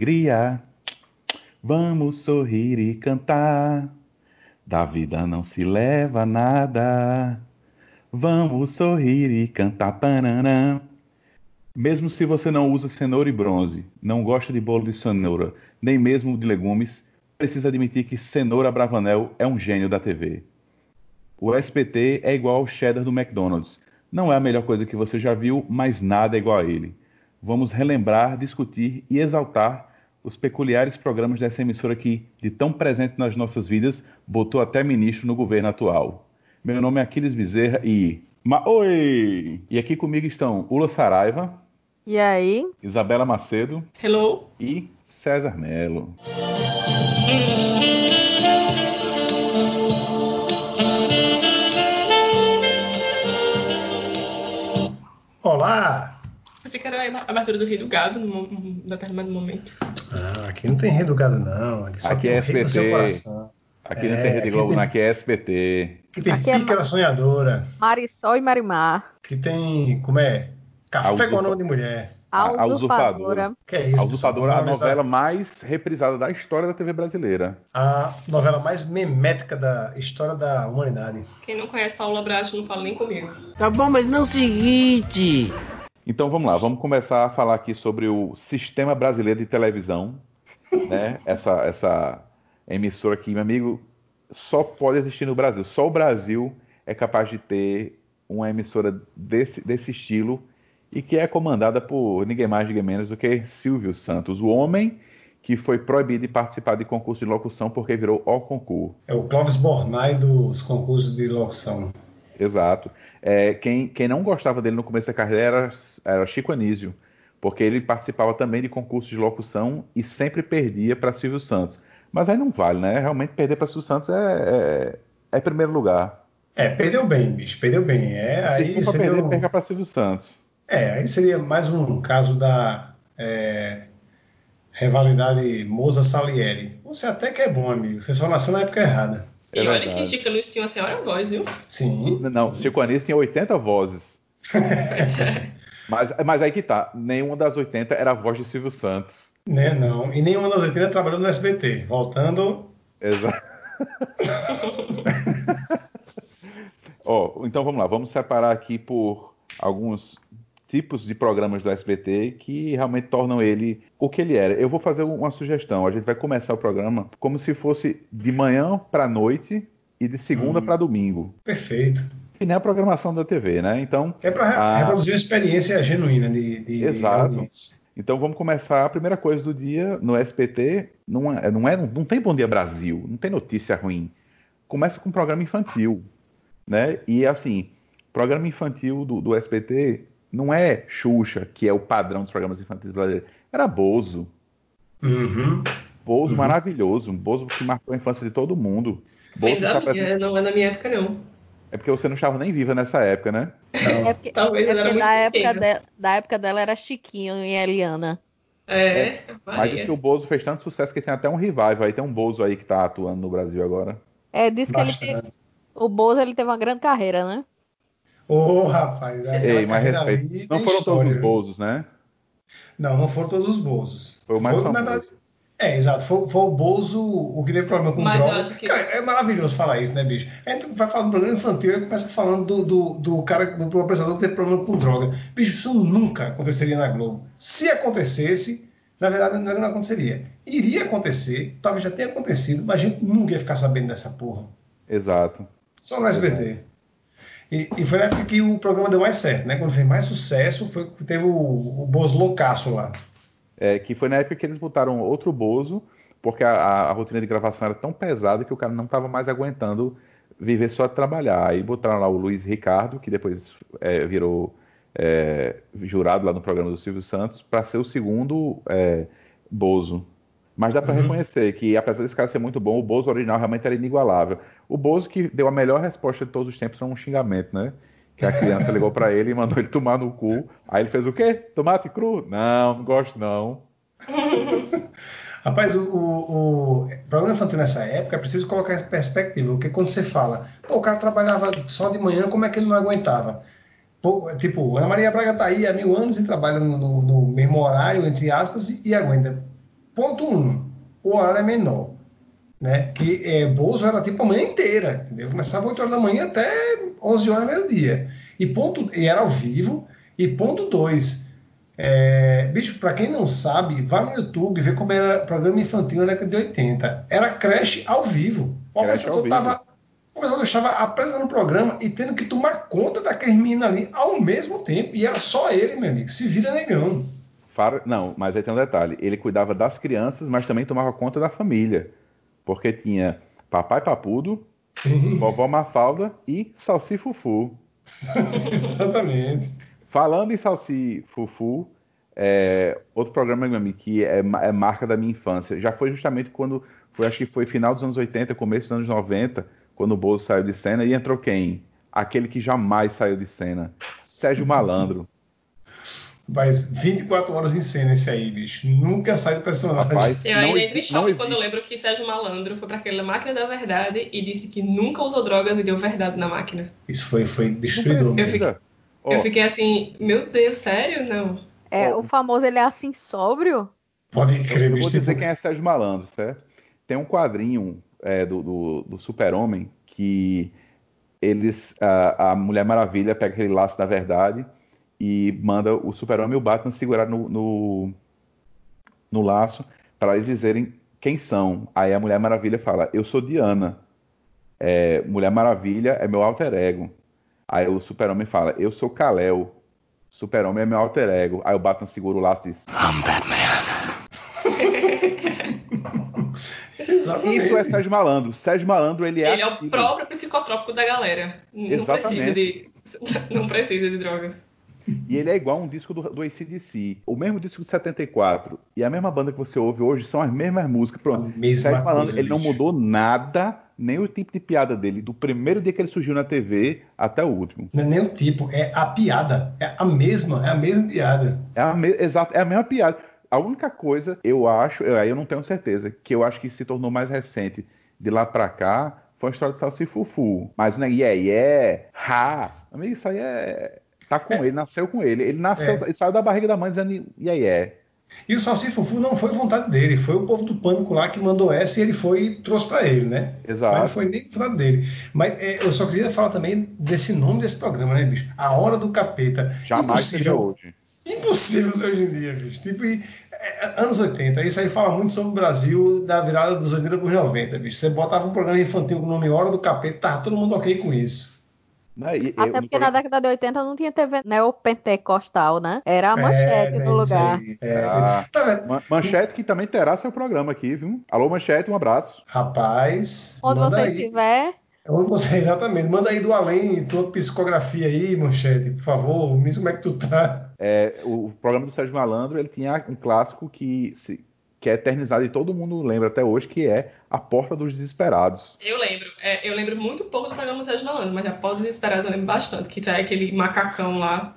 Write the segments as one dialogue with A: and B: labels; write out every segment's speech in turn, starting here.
A: alegria. Vamos sorrir e cantar. Da vida não se leva nada. Vamos sorrir e cantar. Tananã. Mesmo se você não usa cenoura e bronze, não gosta de bolo de cenoura, nem mesmo de legumes, precisa admitir que Cenoura Bravanel é um gênio da TV. O SBT é igual ao cheddar do McDonald's. Não é a melhor coisa que você já viu, mas nada é igual a ele. Vamos relembrar, discutir e exaltar os peculiares programas dessa emissora que, de tão presente nas nossas vidas, botou até ministro no governo atual. Meu nome é Aquiles Bezerra e. Ma Oi! E aqui comigo estão Ula Saraiva,
B: E aí?
A: Isabela Macedo
C: Hello.
A: e César Melo.
D: Olá!
C: Pensei que era a abertura do Rei do Gado num determinado momento.
D: Ah, aqui não tem rei do gado, não. Aqui só
A: Aqui
D: tem
A: é SBT. Aqui não
D: É,
A: tem Rede
D: aqui
A: Globo,
D: tem-
A: não, aqui é SBT.
D: Aqui tem
B: Aqui é
D: Pícara Sonhadora.
B: Marisol e Marimar.
D: Aqui tem, como é?
A: A
D: Café
A: usurpa-
D: com o nome de mulher.
B: A,
A: A- a
B: usurpadora.
D: Que é
A: A
D: isso,
A: Usurpadora é a novela mais reprisada da história da TV brasileira.
D: A novela mais memética da história da humanidade.
C: Quem não conhece Paula Bracho não fala nem comigo.
E: Tá bom, mas não é o seguinte.
A: Então vamos lá, vamos começar a falar aqui sobre o Sistema Brasileiro de Televisão, né? Essa, essa emissora aqui, meu amigo, só pode existir no Brasil. Só o Brasil é capaz de ter uma emissora desse, desse estilo e que é comandada por ninguém mais, ninguém menos do que Silvio Santos, o homem que foi proibido de participar de concurso de locução porque virou o concurso.
D: É o Clóvis Bornai dos concursos de locução.
A: Exato. É, quem, quem não gostava dele no começo da carreira era, era Chico Anísio, porque ele participava também de concursos de locução e sempre perdia para Silvio Santos. Mas aí não vale, né? Realmente perder para Silvio Santos é, é, é primeiro lugar.
D: É, perdeu bem, bicho, perdeu bem. É,
A: Se
D: aí seria,
A: perder,
D: um-
A: perca para Silvio Santos.
D: é, aí seria mais um caso da é, rivalidade Moza-Salieri. Você até que é bom, amigo. Você só nasceu na época errada.
A: É
C: e olha
A: verdade.
C: que Chica Nunes tinha uma senhora voz, viu?
D: Sim.
A: Não, Chico Anísio tinha 80 vozes. mas, mas aí que tá, nenhuma das 80 era a voz de Silvio Santos.
D: Né, não. E nenhuma das 80 trabalhou no SBT. Voltando.
A: Exato. Ó, então vamos lá, vamos separar aqui por alguns tipos de programas do SBT que realmente tornam ele o que ele era. Eu vou fazer uma sugestão. A gente vai começar o programa como se fosse de manhã para noite e de segunda
D: Hum.
A: para domingo.
D: Perfeito.
A: Que nem a programação da TV, né? Então,
D: É para
A: Ah.
D: reproduzir uma experiência genuína de, de
A: Exato.
D: audiência.
A: então vamos começar a primeira coisa do dia no SBT. Não é, não é, não tem Bom Dia Brasil, não tem notícia ruim. Começa com um programa infantil, né? E assim, programa infantil do, do SBT não é Xuxa, que é o padrão dos programas infantis brasileiros. Era Bozo.
D: Uhum.
A: Bozo
D: Uhum.
A: maravilhoso, um Bozo que marcou a infância de todo mundo. Bozo tá presente-
C: não é da minha época, não.
A: É porque você não estava nem viva nessa época, né?
B: É porque,
C: Talvez
B: é
C: ela era muito
B: da, época de- da época dela era Chiquinho e Eliana.
C: É,
A: Mas
C: Maria.
A: diz que o Bozo fez tanto sucesso que tem até um revival aí. Tem um Bozo aí que tá atuando no Brasil agora.
B: É, diz que ele
D: bastante.
B: o Bozo ele teve uma grande carreira, né?
D: Ô, rapaz, aquela
A: Ei, mas respeito.
D: ali
A: Não foram
D: história,
A: todos os? Bozos, né?
D: Não, não foram todos os Bozos.
A: Foi o mais
D: na
A: famoso.
D: É, exato. Foi, foi o Bozo o que teve problema com
C: Mas acho que-
D: Cara, é maravilhoso falar isso, né, bicho? A gente vai falar do programa infantil e começa falando do, do, do cara, do apresentador que teve problema com droga. Bicho, isso nunca aconteceria na Globo. Se acontecesse, na verdade, não aconteceria. Iria acontecer, talvez já tenha acontecido, mas a gente nunca ia ficar sabendo dessa porra.
A: Exato.
D: Só no SBT. E, e foi na época que o programa deu mais certo, né? Quando fez mais sucesso, foi que teve o, o Bozo loucaço lá.
A: É, que foi na época que eles botaram outro Bozo, porque a, a- a rotina de gravação era tão pesada que o cara não estava mais aguentando viver só de trabalhar. Aí botaram lá o Luiz Ricardo, que depois é, virou é, jurado lá no programa do Silvio Santos, para ser o segundo é, Bozo. Mas dá para
D: Uhum.
A: reconhecer que, apesar desse cara ser muito bom, o Bozo original realmente era inigualável. O Bozo que deu a melhor resposta de todos os tempos foi um xingamento, né? Que a criança ligou para ele e mandou ele tomar no cu. Aí ele fez o quê? Tomate cru? Não, não gosto não.
D: Rapaz, o, o, o programa infantil nessa época é preciso colocar em perspectiva, porque quando você fala, pô, o cara trabalhava só de manhã, como é que ele não aguentava? Pô, tipo, Ana Maria Braga tá aí há mil anos e trabalha no, no- no mesmo horário, entre aspas, e, e aguenta. Ponto um, o horário é menor. Né? Que é, Bozo era tipo a manhã inteira, entendeu? Começava 8 horas da manhã até 11 horas meio-dia. E ponto, e era ao vivo. E ponto 2, é, bicho, pra quem não sabe, vá no YouTube ver como era programa infantil na década de 80. Era creche ao vivo. O apresentador o apresentador estava apresentando o programa e tendo que tomar conta daqueles meninos ali ao mesmo tempo. E era só ele, meu amigo. Se vira negão.
A: Não, mas aí tem um detalhe. Ele cuidava das crianças, mas também tomava conta da família. Porque tinha papai papudo,
D: Sim,
A: vovó Mafalda e Salsi Fufu.
D: exatamente.
A: Falando em Salsi Fufu, é, outro programa que é, é marca da minha infância. Já foi justamente quando, foi, acho que foi final dos anos 80, começo dos anos 90, quando o Bozo saiu de cena e entrou quem? Aquele que jamais saiu de cena. Sérgio Malandro.
D: Mas 24 horas em cena esse aí, bicho. Nunca sai do personagem.
A: Rapaz,
C: Eu ainda entro em choque quando eu lembro que Sérgio Malandro foi pra aquela máquina da verdade e disse que nunca usou drogas e deu verdade na máquina.
D: Isso foi, foi destruidor.
C: Eu fiquei-
A: Ó,
C: Eu fiquei assim, meu Deus, sério? Não.
B: É,
A: Ó.
B: o famoso ele é assim sóbrio?
D: Pode crer,
A: eu vou dizer
D: tipo,
A: quem é Sérgio Malandro, certo? Tem um quadrinho é, do, do, do Super-Homem que eles, a, a Mulher Maravilha pega aquele laço da verdade e manda o Super-Homem e o Batman segurar no, no, no laço para eles dizerem quem são. Aí a Mulher Maravilha fala: Eu sou Diana. É, Mulher Maravilha é meu alter ego. Aí o Super-Homem fala: Eu sou Kal-El. Super-Homem é meu alter ego. Aí o Batman segura o laço e diz:
D: Exatamente.
A: Isso é Sérgio Malandro. Sérgio Malandro, ele é
C: Ele é o próprio psicotrópico da galera. Não
A: Exatamente.
C: precisa de. Não precisa de drogas.
A: E ele é igual a um disco do, do ACDC. O mesmo disco de 74 e a mesma banda que você ouve hoje são as mesmas músicas. Pronto.
D: Mesma
A: Sérgio Malandro,
D: coisa,
A: ele não mudou nada, nem o tipo de piada dele, do primeiro dia que ele surgiu na TV até o último.
D: Não é nem o tipo, é a piada. É a mesma, é a mesma piada.
A: É a, me- exato, é a mesma piada. A única coisa, eu acho, eu- aí eu não tenho certeza, que eu acho que se tornou mais recente de lá pra cá, foi a história do Salsi Fufu. Mas, né, yeah, yeah, ha, amigo, isso aí é... Tá com ele, nasceu com ele. Ele nasceu,
D: É.
A: ele saiu da barriga da mãe dizendo yeah, yeah.
D: E o Salsi Fufu não foi vontade dele, foi o povo do Pânico lá que mandou essa e ele foi e trouxe pra ele, né?
A: Exato.
D: Mas não foi nem vontade dele. Mas é, eu só queria falar também desse nome desse programa, né, bicho? A Hora do Capeta.
A: Jamais seja hoje.
D: Impossível ser hoje em dia, bicho. Tipo, e, é, anos 80. Isso aí fala muito sobre o Brasil da virada dos 80 para os 90, bicho. Você botava um programa infantil com o nome Hora do Capeta, tava todo mundo ok com isso.
A: Né, e-
B: Até
A: eu-
B: porque na década de 80 não tinha TV neopentecostal, né? Era a manchete
D: É,
B: no
D: isso
B: lugar.
D: É,
A: Ah.
D: tá?
A: Man- Manchete que também terá seu programa aqui, viu? Alô, Manchete, um abraço.
D: Rapaz,
B: Onde
D: manda
B: você
D: aí.
B: estiver,
D: Onde você, exatamente. Manda aí do além, tua psicografia aí, manchete, por favor. Me diz como é que tu tá.
A: É, o, o programa do Sérgio Malandro, ele tinha um clássico que, se- que é eternizado e todo mundo lembra até hoje, que é A Porta dos Desesperados.
C: Eu lembro. é, eu lembro muito pouco do programa do Sérgio Malandro, mas após Desesperados eu lembro bastante. Que sai aquele macacão lá.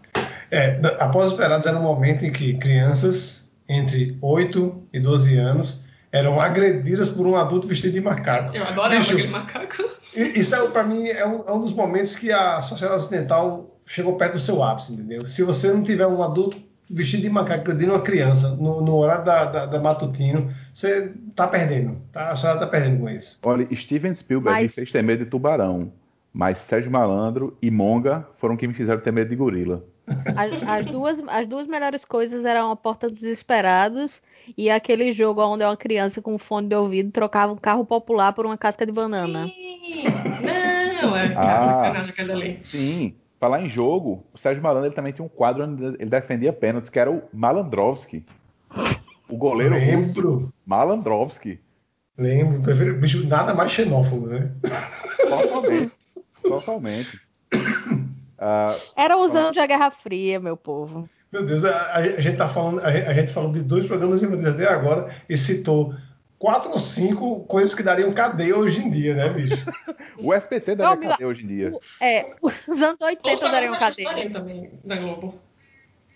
D: É, da- após esperados era um momento em que crianças entre 8 e 12 anos eram agredidas por um adulto vestido de macaco.
C: Eu adorava
D: Bicho,
C: aquele macaco.
D: Isso é, para mim é um, é um dos momentos que a sociedade ocidental chegou perto do seu ápice, entendeu? Se você não tiver um adulto vestido de macaco agredindo uma criança no, no horário da, da, da matutino, você tá perdendo. Tá? A sociedade tá perdendo com isso.
A: Olha, Steven Spielberg me
B: Mas-
A: fez ter medo de tubarão, mas Sérgio Malandro e Monga foram quem me fizeram ter medo de gorila.
B: as, as duas, as duas melhores coisas eram a Porta dos Desesperados e aquele jogo onde uma criança com fone de ouvido trocava um carro popular por uma casca de banana.
C: Sim. Não, é
A: Ah.
C: sacanagem aquele ali.
A: Sim, falar em jogo, o Sérgio Malandro ele também tinha um quadro onde ele defendia pênaltis, que era o Malandrovski. O goleiro russo,
D: Lembro,
A: Malandrovski.
D: lembro. Prefiro, bicho, nada mais xenófobo, né?
A: Totalmente. Totalmente. Ah,
B: Era os anos da Guerra Fria, meu povo.
D: Meu Deus, a, a- a gente tá falando, a gente, a gente falou de dois programas infantis até agora e citou quatro ou cinco coisas que dariam cadeia hoje em dia, né, bicho?
A: o SBT deve
B: Não,
A: cadeia hoje em dia.
B: O- É, os anos
C: Os
B: 80 dariam cadeia.
C: também da Globo.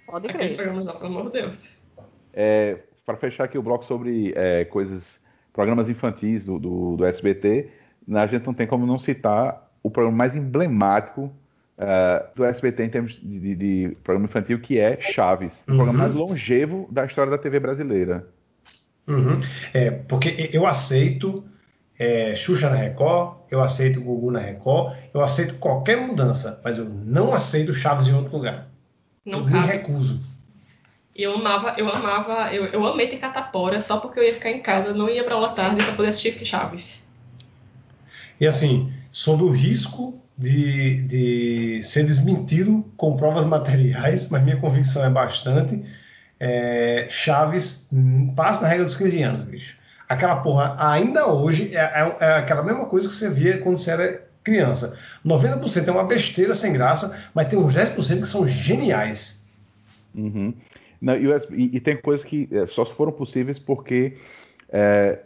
B: Pode
C: Aqueles
B: crer.
C: programas lá, pelo amor de Deus.
A: É, para fechar aqui o bloco sobre é, coisas, programas infantis do, do, do, SBT, a gente não tem como não citar o programa mais emblemático uh, do SBT em termos de, de, de, programa infantil, que é Chaves, o uhum. programa mais longevo da história da TV brasileira.
D: Uhum. É, porque eu aceito é, Xuxa na Record, eu aceito Gugu na Record, eu aceito qualquer mudança, mas eu não aceito Chaves em outro lugar.
C: Não
D: eu
C: cabe.
D: me recuso.
C: Eu amava, eu amava, eu, eu amei ter catapora só porque eu ia ficar em casa, não ia pra aula tarde para poder assistir Chaves.
D: E assim, sob o risco de, de ser desmentido com provas materiais, mas minha convicção é bastante, é, Chaves passa na regra dos 15 anos, bicho. Aquela porra, ainda hoje, é, é, é, aquela mesma coisa que você via quando você era criança. 90% é uma besteira sem graça, mas tem uns 10% que são geniais.
A: Uhum. Não, e, e, tem coisas que é, só foram possíveis porque é,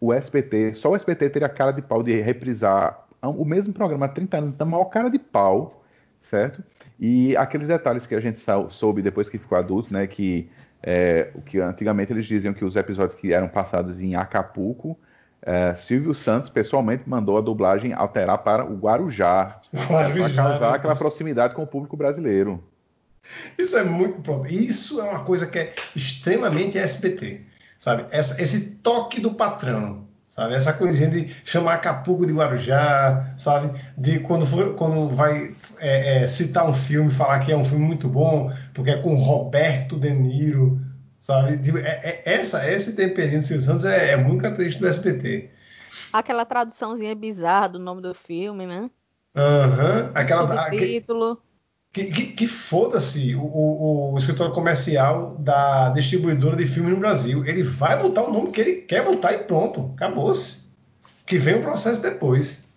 A: o SBT, só o SBT teria a cara de pau de reprisar o mesmo programa há 30 anos, da maior cara de pau, certo? E aqueles detalhes que a gente soube depois que ficou adulto, né? Que, é, o que antigamente eles diziam que os episódios que eram passados em Acapulco, é, Silvio Santos pessoalmente mandou a dublagem alterar para o Guarujá, para causar né? aquela proximidade com o público brasileiro.
D: Isso é muito Isso é uma coisa que é extremamente SBT, sabe? Essa, esse toque do patrão, sabe? Essa coisinha de chamar Acapulco de Guarujá, sabe? De quando for, quando vai é, é, citar um filme, falar que é um filme muito bom, porque é com Roberto De Niro, sabe? É, é, essa, esse temperinho do Silvio Santos é, é muito característico do SBT.
B: Aquela traduçãozinha bizarra do nome do filme, né?
D: Aham, uhum. aquela.
B: Aquele título.
D: Que, que, que foda-se o, o, o, escritor comercial da distribuidora de filmes no Brasil. Ele vai botar o nome que ele quer botar e pronto. Acabou-se. Que vem o processo depois.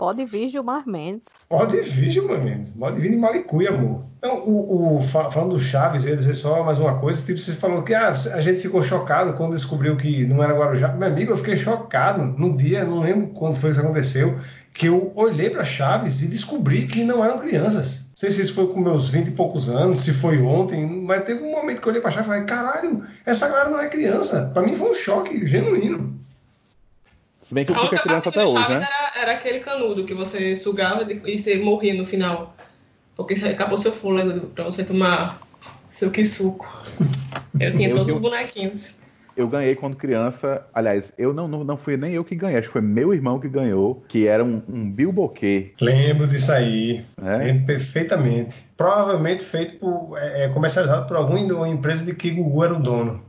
B: Pode vir Gilmar Mendes.
D: Pode vir Gilmar Mendes. Pode vir de Malicuia, amor. Então, o, o, falando do Chaves, eu ia dizer só mais uma coisa. Tipo, você falou que ah, a gente ficou chocado quando descobriu que não era Guarujá. Meu amigo, eu fiquei chocado no dia, não lembro quando foi que isso aconteceu, que eu olhei para Chaves e descobri que não eram crianças. Não sei se isso foi com meus 20 e poucos anos, se foi ontem, mas teve um momento que eu olhei para Chaves e falei: caralho, essa galera não é criança. Para mim foi um choque genuíno.
A: Se bem que eu fico criança até hoje, né?
C: Era, era, aquele canudo que você sugava e você morria no final. Porque acabou seu fôlego pra você tomar seu que suco. Eu tinha eu todos os bonequinhos.
A: Eu ganhei quando criança. Aliás, eu não, não, não fui nem eu que ganhei, acho que foi meu irmão que ganhou, que era um, um bilboquê.
D: Lembro disso aí. É? Lembro perfeitamente. Provavelmente feito por. É, é comercializado por alguma empresa de que Gugu era o dono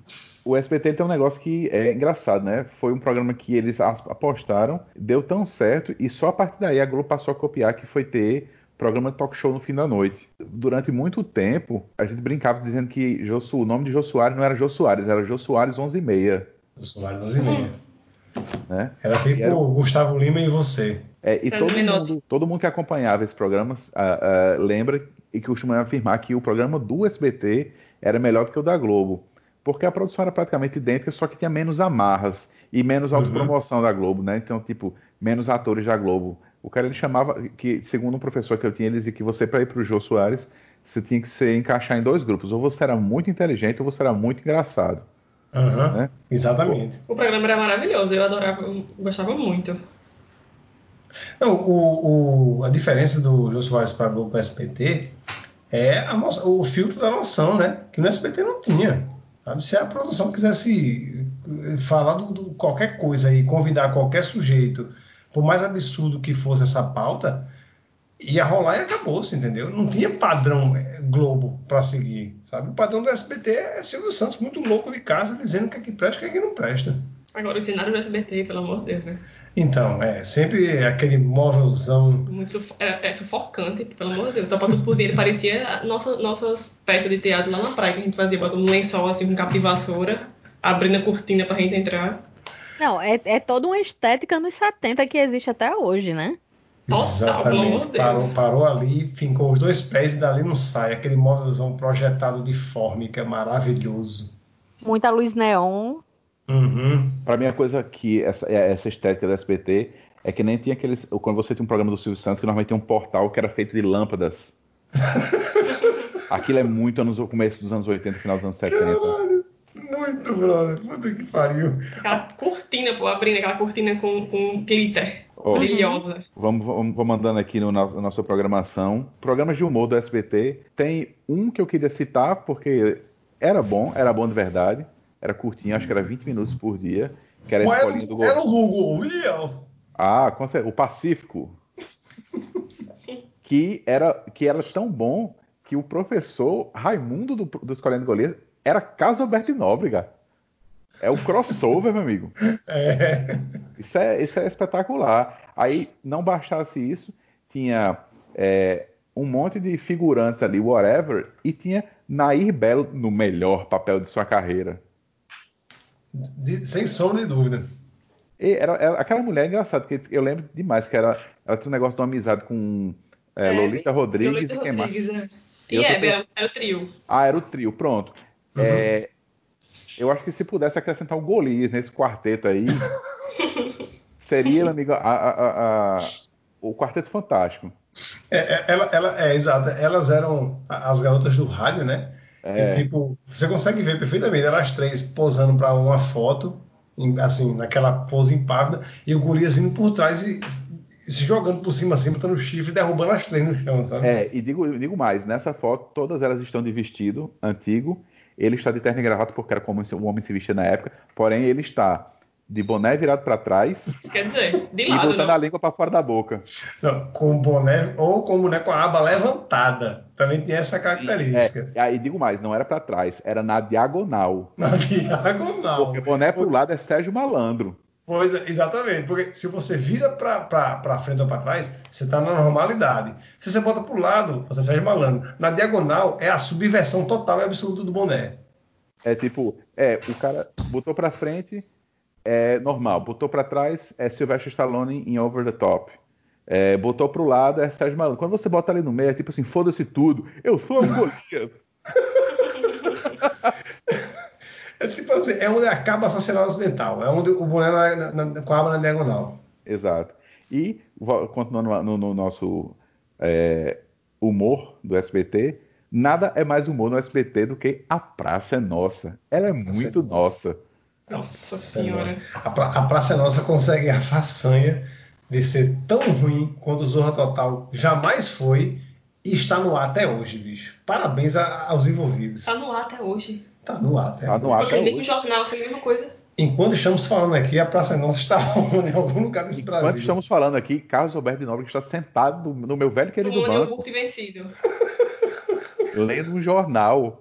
A: o SBT tem um negócio que é engraçado, né? Foi um programa que eles apostaram, deu tão certo, e só a partir daí a Globo passou a copiar, que foi ter programa de talk show no fim da noite. Durante muito tempo, a gente brincava dizendo que Josu, o nome de Jô Soares não era Jô Soares, era Jô Soares 11 e meia.
D: Jô Soares 11 e meia. Né? Era tipo era... Gustavo Lima e você.
A: É, e todo mundo, todo mundo, que acompanhava esse programa uh, uh, lembra e que costumava afirmar que o programa do SBT era melhor do que o da Globo porque a produção era praticamente idêntica, só que tinha menos amarras e menos autopromoção uhum. da Globo, né? Então, tipo, menos atores da Globo. O cara ele chamava, que segundo um professor que eu tinha, ele dizia que você, para ir para o Jô Soares, você tinha que se encaixar em dois grupos. Ou você era muito inteligente ou você era muito engraçado.
D: Uhum. Né? Exatamente.
C: O programa era maravilhoso, eu adorava, eu gostava muito.
D: Não, o, o, a diferença do Jô Soares para o Globo SPT é a, o filtro da noção, né? Que no SPT não tinha. Sabe? Se a produção quisesse falar do, do, qualquer coisa e convidar qualquer sujeito, por mais absurdo que fosse essa pauta, ia rolar e acabou-se, entendeu? Não tinha padrão é, Globo para seguir, sabe? O padrão do SBT é Silvio Santos muito louco de casa dizendo que é que presta e que é que não presta.
C: Agora, o cenário do SBT, pelo amor de Deus, né?
D: Então, é sempre aquele móvelzão.
C: Muito é, é sufocante, pelo amor de Deus. Só pra tudo por dele. Parecia nossa, nossas peças de teatro lá na praia que a gente fazia, botando um lençol assim com cabo de vassoura, abrindo a cortina pra gente entrar.
B: Não, é, é toda uma estética nos 70 que existe até hoje, né?
D: Exatamente. Parou, parou ali, fincou os dois pés e dali não sai. Aquele móvelzão projetado de forma que é maravilhoso.
B: Muita luz neon.
D: Uhum.
A: Para mim, a coisa que essa, é, essa estética do SBT é que nem tinha aqueles. Quando você tinha um programa do Silvio Santos, que normalmente tinha um portal que era feito de lâmpadas. Aquilo é muito anos, começo dos anos 80, final dos anos 70.
D: Caralho, muito, brother. Puta que pariu.
C: Aquela cortina, pô, abrindo aquela cortina com, com glitter.
A: Ó,
C: Brilhosa.
A: Vamos, vamos, vamos mandando aqui no, na, na nossa programação. Programas de humor do SBT. Tem um que eu queria citar, porque era bom, era bom de verdade. Era curtinho, acho que era 20 minutos por dia. Que era
D: era,
A: escolinha do
D: o- era o Google, William.
A: Ah, com certeza, o Pacífico. que, era, que era tão bom que o professor Raimundo do, do Escolinha do Golias era Carlos Alberto Nóbrega. É o crossover, meu amigo.
D: É.
A: Isso é, isso é espetacular. Aí, não bastasse isso, tinha é, um monte de figurantes ali, whatever, e tinha Nair Belo no melhor papel de sua carreira.
D: De- sem sombra de dúvida.
A: E era, era- aquela mulher é engraçada, que eu lembro demais que era, ela tinha um negócio de uma amizade com é,
C: É,
A: Lolita Rodrigues
C: Lolita
A: e quem mais?
C: Rodrigues, é.
A: E
C: E Hebe, era, era o trio.
A: Ah, era o trio, pronto.
D: Uhum.
A: É, eu acho que se pudesse acrescentar o Golias nesse quarteto aí, seria, amigo, a- a- a- a- o quarteto fantástico.
D: É, é, ela, ela, é, exato. Elas eram as garotas do rádio, né?
A: É.
D: E, tipo, você consegue ver perfeitamente elas três posando para uma foto, assim, naquela pose impávida, e o Golias vindo por trás e, se jogando por cima, assim, botando chifre e derrubando as três no chão, sabe?
A: É, e digo, digo mais, nessa foto todas elas estão de vestido antigo, ele está de terno e gravata porque era como o homem se vestia na época, porém ele está de boné virado para trás
C: Isso quer dizer, de
A: e
C: lado,
A: botando
C: não.
A: a língua para fora da boca.
D: Não, com o boné, ou com o boné com a aba levantada. Também tinha essa característica.
A: É, aí digo mais, não era para trás, era na diagonal.
D: Na diagonal.
A: Porque boné pro lado é Sérgio Malandro.
D: Pois é, exatamente, porque se você vira para frente ou para trás, você está na normalidade. Se você bota para o lado, você sai malandro. Na diagonal é a subversão total e absoluta do boné.
A: É tipo, é, o cara botou pra frente, é normal. Botou pra trás, é Sylvester Stallone em Over the Top. É, botou pro lado, é Sérgio Malandro. Quando você bota ali no meio, é tipo assim, foda-se tudo. Eu sou um Golias.
D: É tipo assim, é onde acaba a sociedade ocidental, é onde o boné na, na, com a aba na diagonal.
A: Exato. E, continuando no, no nosso é, humor do SBT, nada é mais humor no SBT do que A Praça é Nossa. Ela é muito
D: é nossa.
A: nossa.
C: Nossa senhora.
D: A, pra, a Praça é Nossa consegue a façanha de ser tão ruim quanto o Zorra Total jamais foi e está no ar até hoje, bicho. Parabéns a- aos envolvidos.
C: Tá no ar até hoje.
D: Tá no ar até
A: Tá
D: hoje.
A: no ar até
C: nem no
A: hoje.
C: jornal foi a mesma coisa.
D: Enquanto estamos falando aqui, a Praça é Nossa está onde? em algum lugar desse
A: Enquanto
D: Brasil.
A: estamos falando aqui, Carlos Alberto de Nobre está sentado no, meu velho querido
C: é
A: banco.
C: iogurte vencido.
A: lendo um jornal,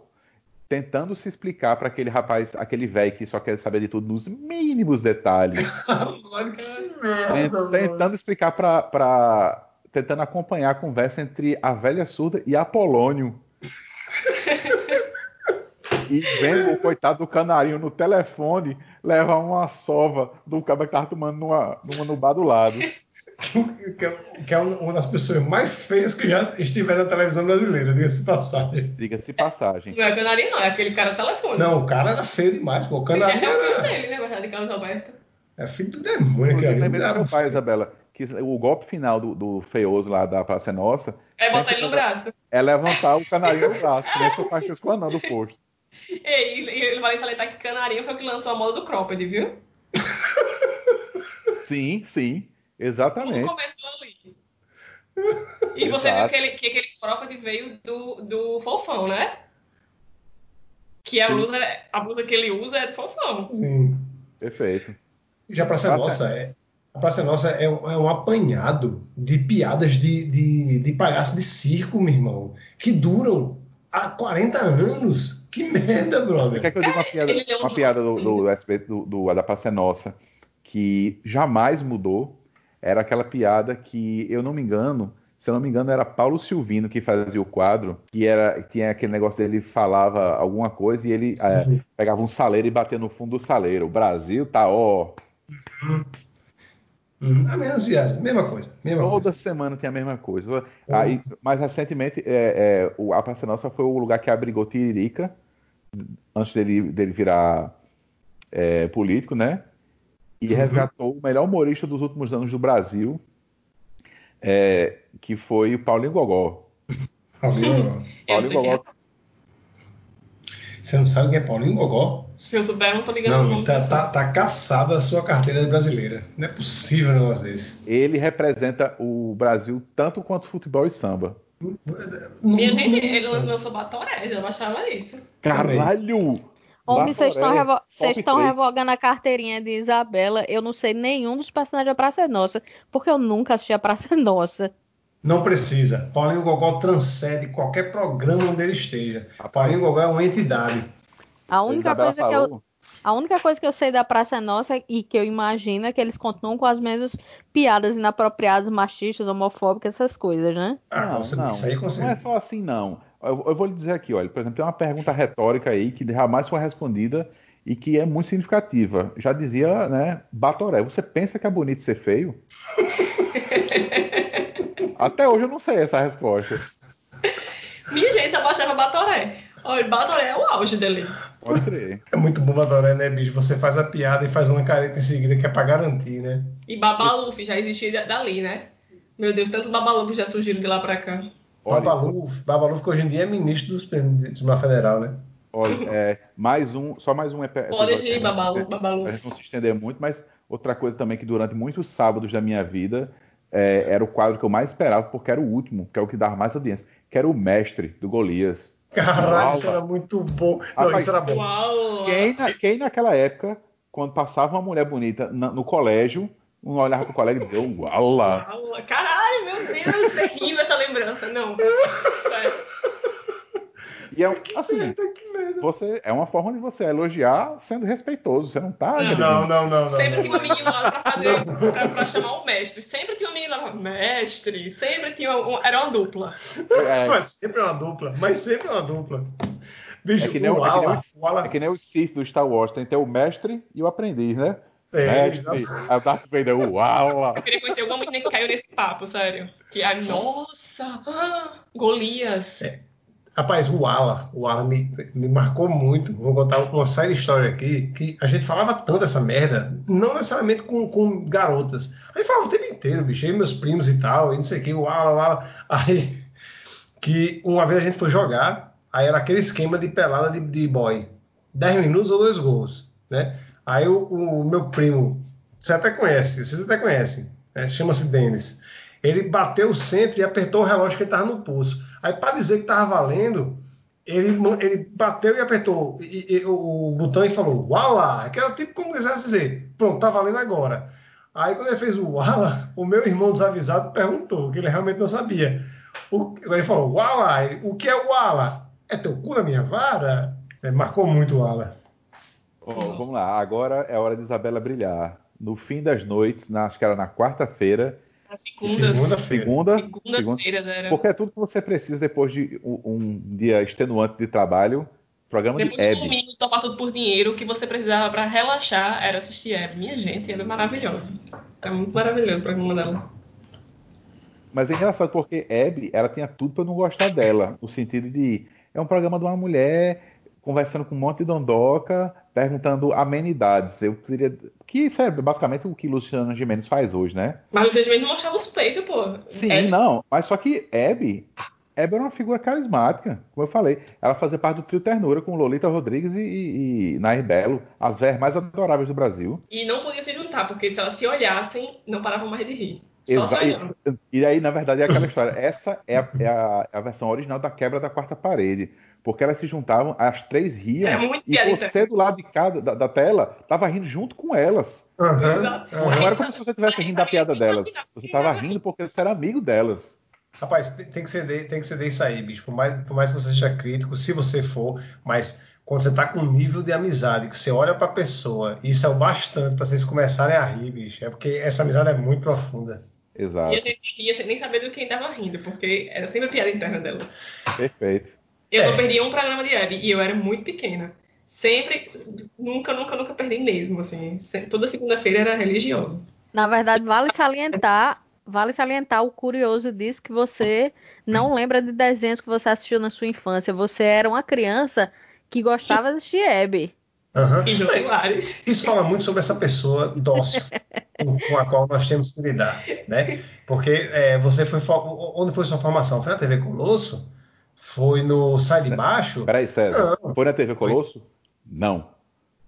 A: tentando se explicar para aquele rapaz, aquele velho que só quer saber de tudo nos mínimos detalhes,
D: merda, mano.
A: tentando explicar para tentando acompanhar a conversa entre a velha surda e Apolônio. E vendo o coitado do canarinho no telefone levar uma sova do cara que tava tomando numa, numa no bar do lado.
D: Que é, que é uma das pessoas mais feias que já estiveram na televisão brasileira, diga-se passagem.
A: Diga-se passagem.
C: Não é canarinho, não, é aquele cara telefone.
D: Não, o cara era feio demais, pô. O
C: Ele é
D: canarinho
C: o filho
D: era,
C: dele, né, verdade, de Carlos Alberto.
D: é filho do demônio, cara.
A: do
D: Era
A: meu pai. Isabela, que o golpe final do, do feioso lá da Praça é Nossa
C: É botar ele no braço.
A: é levantar o canarinho no braço, nem seu Francisco Anão do posto.
C: E ele vai salientar que canarinho foi o que lançou a moda do cropped, viu?
A: Sim, sim,
C: Tudo
A: exatamente.
C: começou ali. E você viu
A: Exato.
C: que, ele, que aquele cropped veio do, do fofão, né? Que a
A: Sim.
C: blusa, a blusa que ele usa é do fofão.
D: Sim.
A: Perfeito.
D: Já a Praça
A: Praça-
D: Nossa é. A Praça Nossa é um, é um apanhado de piadas de, de, de palhaço de circo, meu irmão, que duram há 40 anos. Que merda,
A: Quer
D: brother.
A: que eu diga uma piada,
C: é um
A: uma piada do, do, do do, da Praça é Nossa, que jamais mudou? Era aquela piada que, eu não me engano, se eu não me engano, era Paulo Silvino que fazia o quadro, que era tinha aquele negócio dele falava alguma coisa e ele
D: Sim.
A: pegava um saleiro e batia no fundo do saleiro. O Brasil tá, ó,
D: Hum, a menos viagens, mesma coisa. Mesma
A: Toda
D: coisa.
A: semana tem a mesma coisa. Aí, mais recentemente, é, é, o- a Praça Nossa foi o lugar que abrigou Tiririca, antes dele, dele virar é, político, né? E
D: Uhum.
A: resgatou o melhor humorista dos últimos anos do Brasil, é, que foi o Paulinho Gogó. Paulinho Gogó,
D: Você não sabe quem é Paulinho Gogó?
C: Se eu souber, eu não tô ligando o
D: Não,
C: nome
D: tá, tá, tá caçada a sua carteira de brasileira. Não é possível um negócio desse.
A: Ele representa o Brasil tanto quanto futebol e samba.
C: Minha
D: Não-
C: gente,
D: não-
C: ele lançou Batoré, eu achava isso.
A: Caralho!
B: Homem, vocês estão
A: Batoré,
B: revo- vocês estão revogando a carteirinha de Isabela. Eu não sei nenhum dos personagens da Praça é Nossa, porque eu nunca assisti a Praça é Nossa.
D: Não precisa. Paulinho Gogó transcende qualquer programa onde ele esteja. Paulinho Gogó é uma entidade.
B: A única
A: Isabela
B: coisa que eu, A única coisa que eu sei da Praça é Nossa e que eu imagino é que eles continuam com as mesmas piadas inapropriadas, machistas, homofóbicas, essas coisas, né?
D: Ah,
A: não,
D: você-
A: não,
D: isso aí
A: não é só assim, não. Eu, eu vou lhe dizer aqui, olha, por exemplo, tem uma pergunta retórica aí que jamais foi respondida e que é muito significativa. Já dizia, né, Batoré, você pensa que é bonito ser feio? Até hoje eu não sei essa resposta.
C: Minha gente, eu achava Batoré. Olha, Batoré é o auge dele.
A: Pode crer.
D: É muito bom Badoré, né, bicho? Você faz a piada e faz uma careta em seguida que é pra garantir, né?
C: E Babaluf já existia da- dali, né? Meu Deus, tanto Babaluf já surgiram de lá pra cá.
A: Olha,
D: Babalu, Babalu, que hoje em dia é ministro do Supremo Tribunal Federal, né?
A: Olha, é, mais um, só mais um
C: Pode
A: episódio
C: ir,
A: pra
C: Babalu, Babalu.
A: Pra gente não se estender muito, mas outra coisa também que durante muitos sábados da minha vida é, era o quadro que eu mais esperava, porque era o último, que é o que dava mais audiência, que era o mestre do Golias.
D: Caralho, isso era muito bom. Não,
A: Rapaz,
D: isso era bom.
A: Quem, na- quem naquela época, quando passava uma mulher bonita na- no colégio, um olhava pro colega e dizia, uau!
C: Caralho, meu Deus, terrível essa lembrança. Não. Sério.
A: E é um- assim,
D: Que merda.
A: você, é uma forma de você elogiar sendo respeitoso. Você não tá.
C: Não.
D: Não, não, não.
C: Sempre
D: não,
C: tinha uma
D: não.
C: menina lá pra fazer, pra, pra chamar o mestre. Sempre tinha uma menina lá, mestre. Sempre tinha um, era uma dupla.
A: É,
D: Mas sempre é uma dupla. Mas sempre é uma dupla. Bicho,
A: É que nem
D: o
A: o- é que nem
D: o Ala
A: é que nem o Sith do Star Wars, tem que ter o mestre e o aprendiz, né?
D: É,
A: o Darth Vader, uau.
C: Eu queria conhecer alguma menina que caiu nesse papo, sério. Que a nossa, ah, Golias.
D: Rapaz, o Ala, o Ala me, me marcou muito. Vou contar uma side história aqui, que a gente falava tanto dessa merda, não necessariamente com, com garotas. A gente falava o tempo inteiro, bicho, e meus primos e tal, e não sei o que, o Ala, o Ala. Aí, que uma vez a gente foi jogar, aí era aquele esquema de pelada de, de boy. 10 minutos ou dois gols, né? Aí o, o meu primo, você até conhece, vocês até conhecem, né? chama-se Denis. Ele bateu o centro e apertou o relógio que ele estava no pulso. Aí, para dizer que estava valendo, ele, ele bateu e apertou e- e- o, botão e falou Wala! Que era tipo como quisesse dizer, pronto, tá valendo agora. Aí, quando ele fez o Wala, o meu irmão desavisado perguntou, que ele realmente não sabia. O, ele falou: Wala! O que é Wala? É teu cu na minha vara? É, marcou muito o Wala.
A: Ó, vamos lá, agora é hora de Isabela brilhar. No fim das noites, na- acho que era na quarta-feira,
C: Segunda,
D: Segunda-feira.
A: segunda,
C: segunda-feira era.
A: porque é tudo que você precisa depois de um, um dia extenuante de trabalho. Programa
C: Depois
A: de
C: do domingo, topar tudo por dinheiro, o que você precisava pra relaxar era assistir Hebe. Minha gente, Hebe é maravilhosa. É muito maravilhoso o programa dela.
A: Mas é engraçado porque Hebe, ela tinha tudo pra eu não gostar dela, no sentido de é um programa de uma mulher conversando com um monte de dondoca, perguntando amenidades. Eu queria que isso é basicamente o que Luciana Gimenez faz hoje, né?
C: Mas Luciano não mostrava os peitos, pô.
A: Sim,
C: Hebe-
A: não, mas só que Hebe, Hebe era uma figura carismática, como eu falei. Ela fazia parte do trio Ternura com Lolita Rodrigues e, e, e Nair Belo, as velhas mais adoráveis do Brasil.
C: E não podia se juntar, porque se elas se olhassem, não paravam mais de rir.
A: Exa- e, e aí, na verdade, é aquela história. Essa é a, é a- é a versão original da quebra da quarta parede. Porque elas se juntavam, as três riam,
C: É muito
A: e
C: piada
A: você do lado de cada da, da tela tava rindo junto com elas.
C: Exato.
A: Não era como se você estivesse rindo da piada delas. Você tava rindo porque você era amigo delas.
D: Rapaz, tem, que ceder, tem que ceder isso aí, bicho. Por mais, por mais que você seja crítico, se você for, mas quando você tá com um nível de amizade, que você olha pra pessoa, isso é o bastante pra vocês começarem a rir, bicho. É porque essa amizade é muito profunda.
A: Exato.
C: E a gente ria sem nem saber do que tava rindo, porque era sempre a piada interna delas.
A: Perfeito.
C: Eu
D: É.
C: não perdia um programa de Hebe e eu era muito pequena. Sempre, nunca, nunca, nunca perdi mesmo, assim. Toda segunda-feira era religiosa.
B: Na verdade, vale salientar, vale salientar o curioso disso que você não lembra de desenhos que você assistiu na sua infância. Você era uma criança que gostava de assistir Hebe.
D: Aham.
C: E Jô Soares.
D: Isso fala muito sobre essa pessoa dócil com, a qual nós temos que lidar, né? Porque é, você foi fo- onde foi sua formação? Foi na TV Colosso? Foi no Sai de Baixo?
A: Peraí, César.
D: Não.
A: Foi na TV Colosso? Não.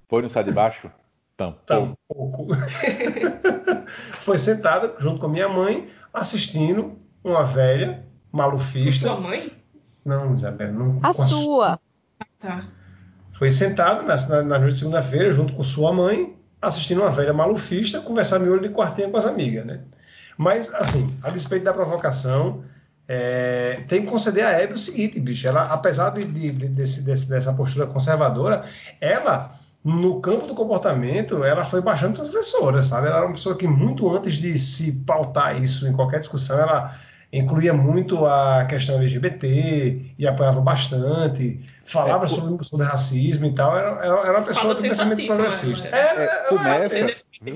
A: Foi no Sai de Baixo? Tampouco.
D: Tampouco. Foi sentada junto com a minha mãe, assistindo uma velha malufista.
C: Sua mãe?
D: Não, Isabela, não.
B: A
D: com
B: sua.
C: Tá.
D: Foi sentado na, na, na noite de segunda-feira, junto com sua mãe, assistindo uma velha malufista, conversar miolo de quartinha com as amigas, né? Mas, assim, a despeito da provocação, é, tem que conceder a Hebe o seguinte, bicho. Ela, apesar de, de- de- desse- desse- dessa postura conservadora, ela, no campo do comportamento, ela foi bastante transgressora, sabe? Ela era uma pessoa que, muito antes de se pautar isso em qualquer discussão, ela incluía muito a questão LGBT e apoiava bastante, falava
A: É,
D: sobre, sobre racismo e tal. Era, era, era uma pessoa de pensamento progressista.
C: ela
D: Era,
A: É,
D: era-
A: começa-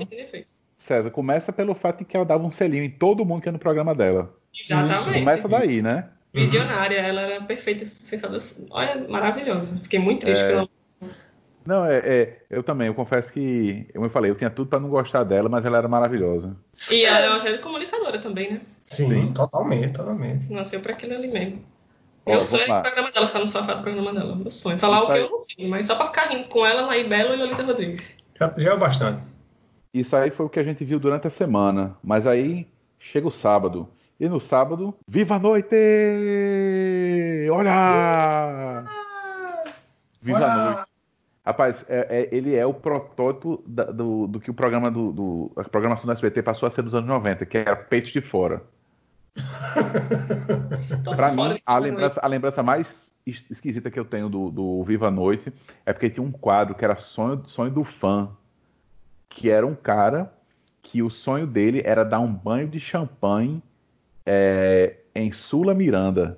C: defeitos.
A: César, começa pelo fato de que ela dava um selinho em todo mundo que ia no programa dela.
C: Exatamente.
A: Começa daí, né?
C: Visionária, ela era perfeita, sensata. Olha, maravilhosa. Fiquei muito triste
A: É.
C: pela.
A: Não, é, é, eu também, eu confesso que, como eu falei, eu tinha tudo pra não gostar dela, mas ela era maravilhosa.
C: E ela é uma série comunicadora também, né?
D: Sim,
A: Sim.
D: totalmente, totalmente.
C: Nasceu pra aquele ali mesmo.
A: Ó,
C: Meu sonho é o programa dela, estar no sofá do programa dela. Meu sonho. Falar
A: Isso
C: o que
A: aí.
C: eu não sei, mas só pra ficar rindo com ela, Naí Belo e Lolita Rodrigues.
D: Já, já é o bastante.
A: Isso aí foi o que a gente viu durante a semana. Mas aí chega o sábado. E no sábado, Viva a Noite! Olha! Viva a! Noite. Rapaz, é- é- ele é o protótipo da- do, do que o programa do, do- a programação do SBT passou a ser nos anos 90, que era peito de fora.
C: Fora
A: mim, a lembrança, a lembrança mais es- esquisita que eu tenho do, do Viva a Noite é porque tinha um quadro que era sonho, sonho do fã, que era um cara que o sonho dele era dar um banho de champanhe é, em Sula Miranda.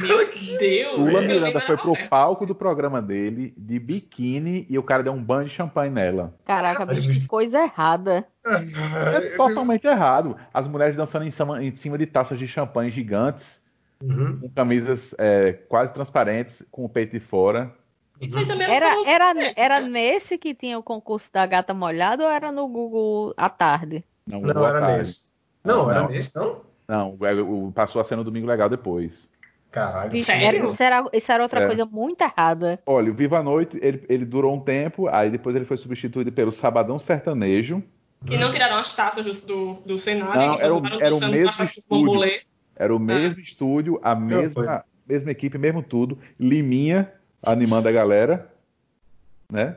C: Meu Deus!
A: Sula Miranda foi
C: era
A: pro palco do programa dele de biquíni e o cara deu um banho de champanhe nela.
B: Caraca, bicho, que coisa errada.
A: É totalmente errado. As mulheres dançando em cima, em cima de taças de champanhe gigantes,
D: Uhum.
A: com camisas é, quase transparentes, com o peito de fora.
C: Isso aí também
B: Era,
C: famoso
B: era,
C: nesse,
B: era
C: né?
B: nesse que tinha o concurso da gata molhada ou era no Google à tarde?
A: Não,
D: Não, era
A: tarde.
D: nesse. Não, era
A: Não.
D: nesse, não?
A: Não, o- o- passou a ser no Domingo Legal depois.
D: Caralho.
C: Sério?
B: era, isso era, isso era outra
A: É.
B: coisa muito errada.
A: Olha, o Viva a Noite, ele, ele durou um tempo, aí depois ele foi substituído pelo Sabadão Sertanejo.
C: E não tiraram as taças do, do, cenário.
A: Não, era o- era o
C: dançando
A: mesmo estúdio. Era o mesmo estúdio, a mesma, mesma equipe, mesmo tudo. Liminha animando a galera, né?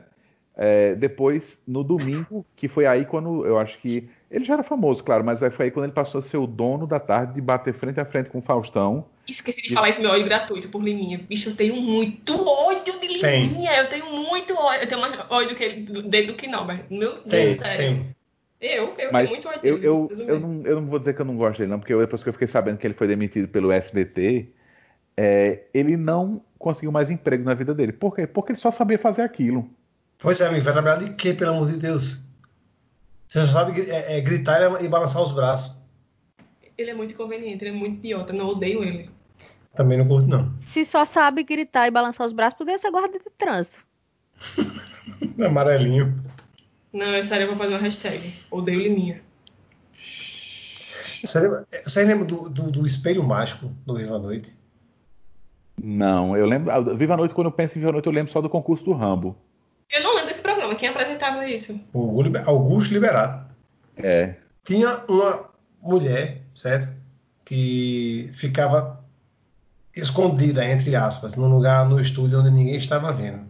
A: É, depois, no domingo, que foi aí quando eu acho que. Ele já era famoso, claro, mas aí foi aí quando ele passou a ser o dono da tarde de bater frente a frente com o Faustão.
C: Esqueci de falar esse meu ódio gratuito por Liminha. Bicho, eu tenho muito ódio de
D: Tem.
C: Liminha. Eu tenho muito ódio. Eu tenho mais ódio que ele, dele do que não, mas meu Deus,
D: Tem,
C: sério.
D: tem.
C: Eu, eu
A: Mas
C: tenho muito ódio
A: Eu,
C: dele.
A: eu, eu, não, eu não vou dizer que eu não gosto dele, não, porque eu- depois que eu fiquei sabendo que ele foi demitido pelo SBT, é, ele não conseguiu mais emprego na vida dele. Por quê? Porque ele só sabia fazer aquilo.
D: Pois é, amigo, vai trabalhar de quê, pelo amor de Deus? Você só sabe é, é, gritar e, e balançar os braços.
C: Ele é muito inconveniente, ele é muito idiota. Não odeio ele.
D: Também não curto, não.
B: Se só sabe gritar e balançar os braços, poderia ser guarda de trânsito.
D: Amarelinho.
C: Não, é sério, eu vou fazer uma hashtag. Odeio Liminha.
D: Você lembra, você lembra do, do, do espelho mágico do Viva a Noite?
A: Não, eu lembro. Viva a Noite, quando eu penso em Viva a Noite, eu lembro só do concurso do Rambo.
C: Eu não lembro desse programa. Quem apresentava isso?
D: O Augusto Liberato.
A: É.
D: Tinha uma mulher, certo? Que ficava escondida, entre aspas, num lugar no estúdio onde ninguém estava vendo.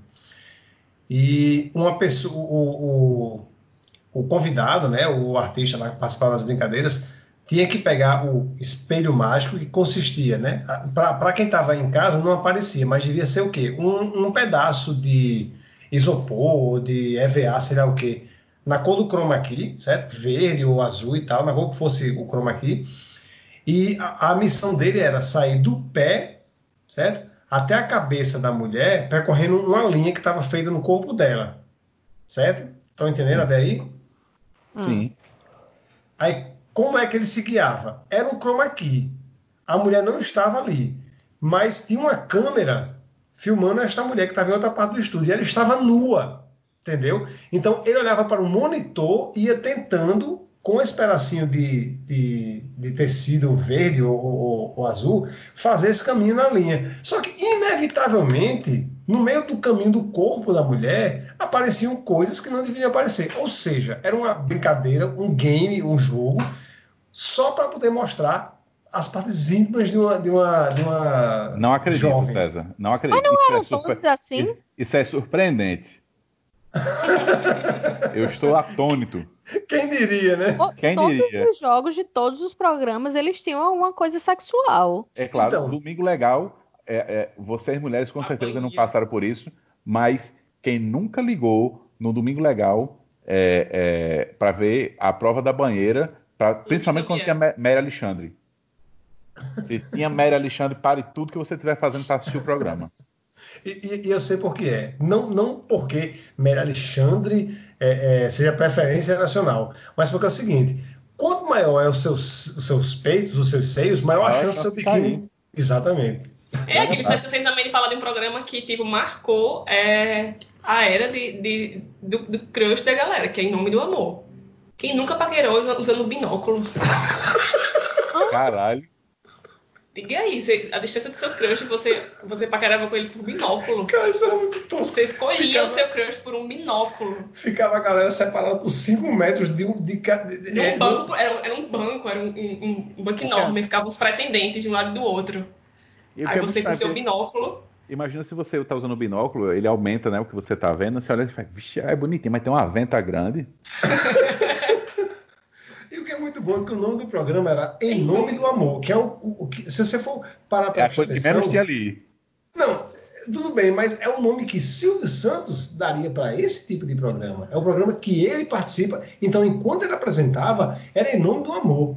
D: E uma pessoa, o, o, o convidado, né, o artista lá que participava das brincadeiras, tinha que pegar o espelho mágico que consistia, né? Para quem estava em casa não aparecia, mas devia ser o quê? Um, um pedaço de isopor ou de EVA, sei lá o quê, na cor do chroma key, certo? Verde ou azul e tal, na cor que fosse o chroma key. E a, a missão dele era sair do pé, certo? Até a cabeça da mulher, percorrendo uma linha que estava feita no corpo dela, certo? Estão entendendo até aí?
B: Hum.
A: Sim.
D: Aí, como é que ele se guiava? Era um chroma key. A mulher não estava ali, mas tinha uma câmera filmando esta mulher que estava em outra parte do estúdio. Ela estava nua, entendeu? Então ele olhava para o monitor e ia tentando com esse pedacinho de, de, de tecido verde ou, ou- ou azul, fazer esse caminho na linha. Só que, inevitavelmente, no meio do caminho do corpo da mulher, apareciam coisas que não deveriam aparecer. Ou seja, era uma brincadeira, um game, um jogo, só para poder mostrar as partes íntimas de uma, de uma, de uma
A: Não acredito,
D: jovem.
A: César. Não acredito.
B: Mas não
A: Isso é
B: eram
A: surpre-
B: todos assim?
A: Isso, é surpreendente. Eu estou atônito.
D: Quem diria, né?
A: Quem
B: todos
A: diria?
B: os jogos de todos os programas, eles tinham alguma coisa sexual.
A: É claro,
D: Então.
A: domingo legal, é, é, vocês mulheres com
C: A
A: certeza não passaram por isso, mas quem nunca ligou no domingo legal é, para ver a prova da banheira, pra- principalmente quando tinha Mary Alexandre. Se tinha Mary Alexandre, pare tudo que você estiver fazendo para assistir o programa.
D: E, e- e eu sei por que é. Não, não porque Mary Alexandre é, é, seja preferência nacional, mas porque é o seguinte: quanto maior é os seus, os seus peitos, os seus seios, maior a chance do seu biquíni. Exatamente.
C: É, aqui está esquecendo também de falar de um programa que, tipo, marcou é, a era de, de- do, do crush da galera, que é Em Nome do Amor. Quem nunca paquerou usa- usando binóculo?
A: Caralho.
C: Diga aí, você- a distância do seu crush, você, você paquerava com ele por binóculo.
D: Cara, isso era muito tosco.
C: Você escolhia
D: Ficava-
C: o seu crush por um binóculo.
D: Ficava a galera separada por 5 metros de um. De, de, de- é,
C: banco, era, era um banco, era um, um- um banco enorme, ficavam os pretendentes de um lado e do outro.
A: E que
C: Aí você com seu binóculo.
A: Imagina se você está usando o binóculo, ele aumenta né, o que você está vendo, você olha e fala, vixe, é bonitinho, mas tem uma venta grande.
D: Que muito bom que o nome do programa era Em Nome do Amor, que é o, o- o que. Se você for parar
A: É
D: para
A: a coisa que menos tinha ali.
D: Não, tudo bem, mas é o nome que Silvio Santos daria para esse tipo de programa. É o programa que ele participa. Então, enquanto ele apresentava, era em nome do amor.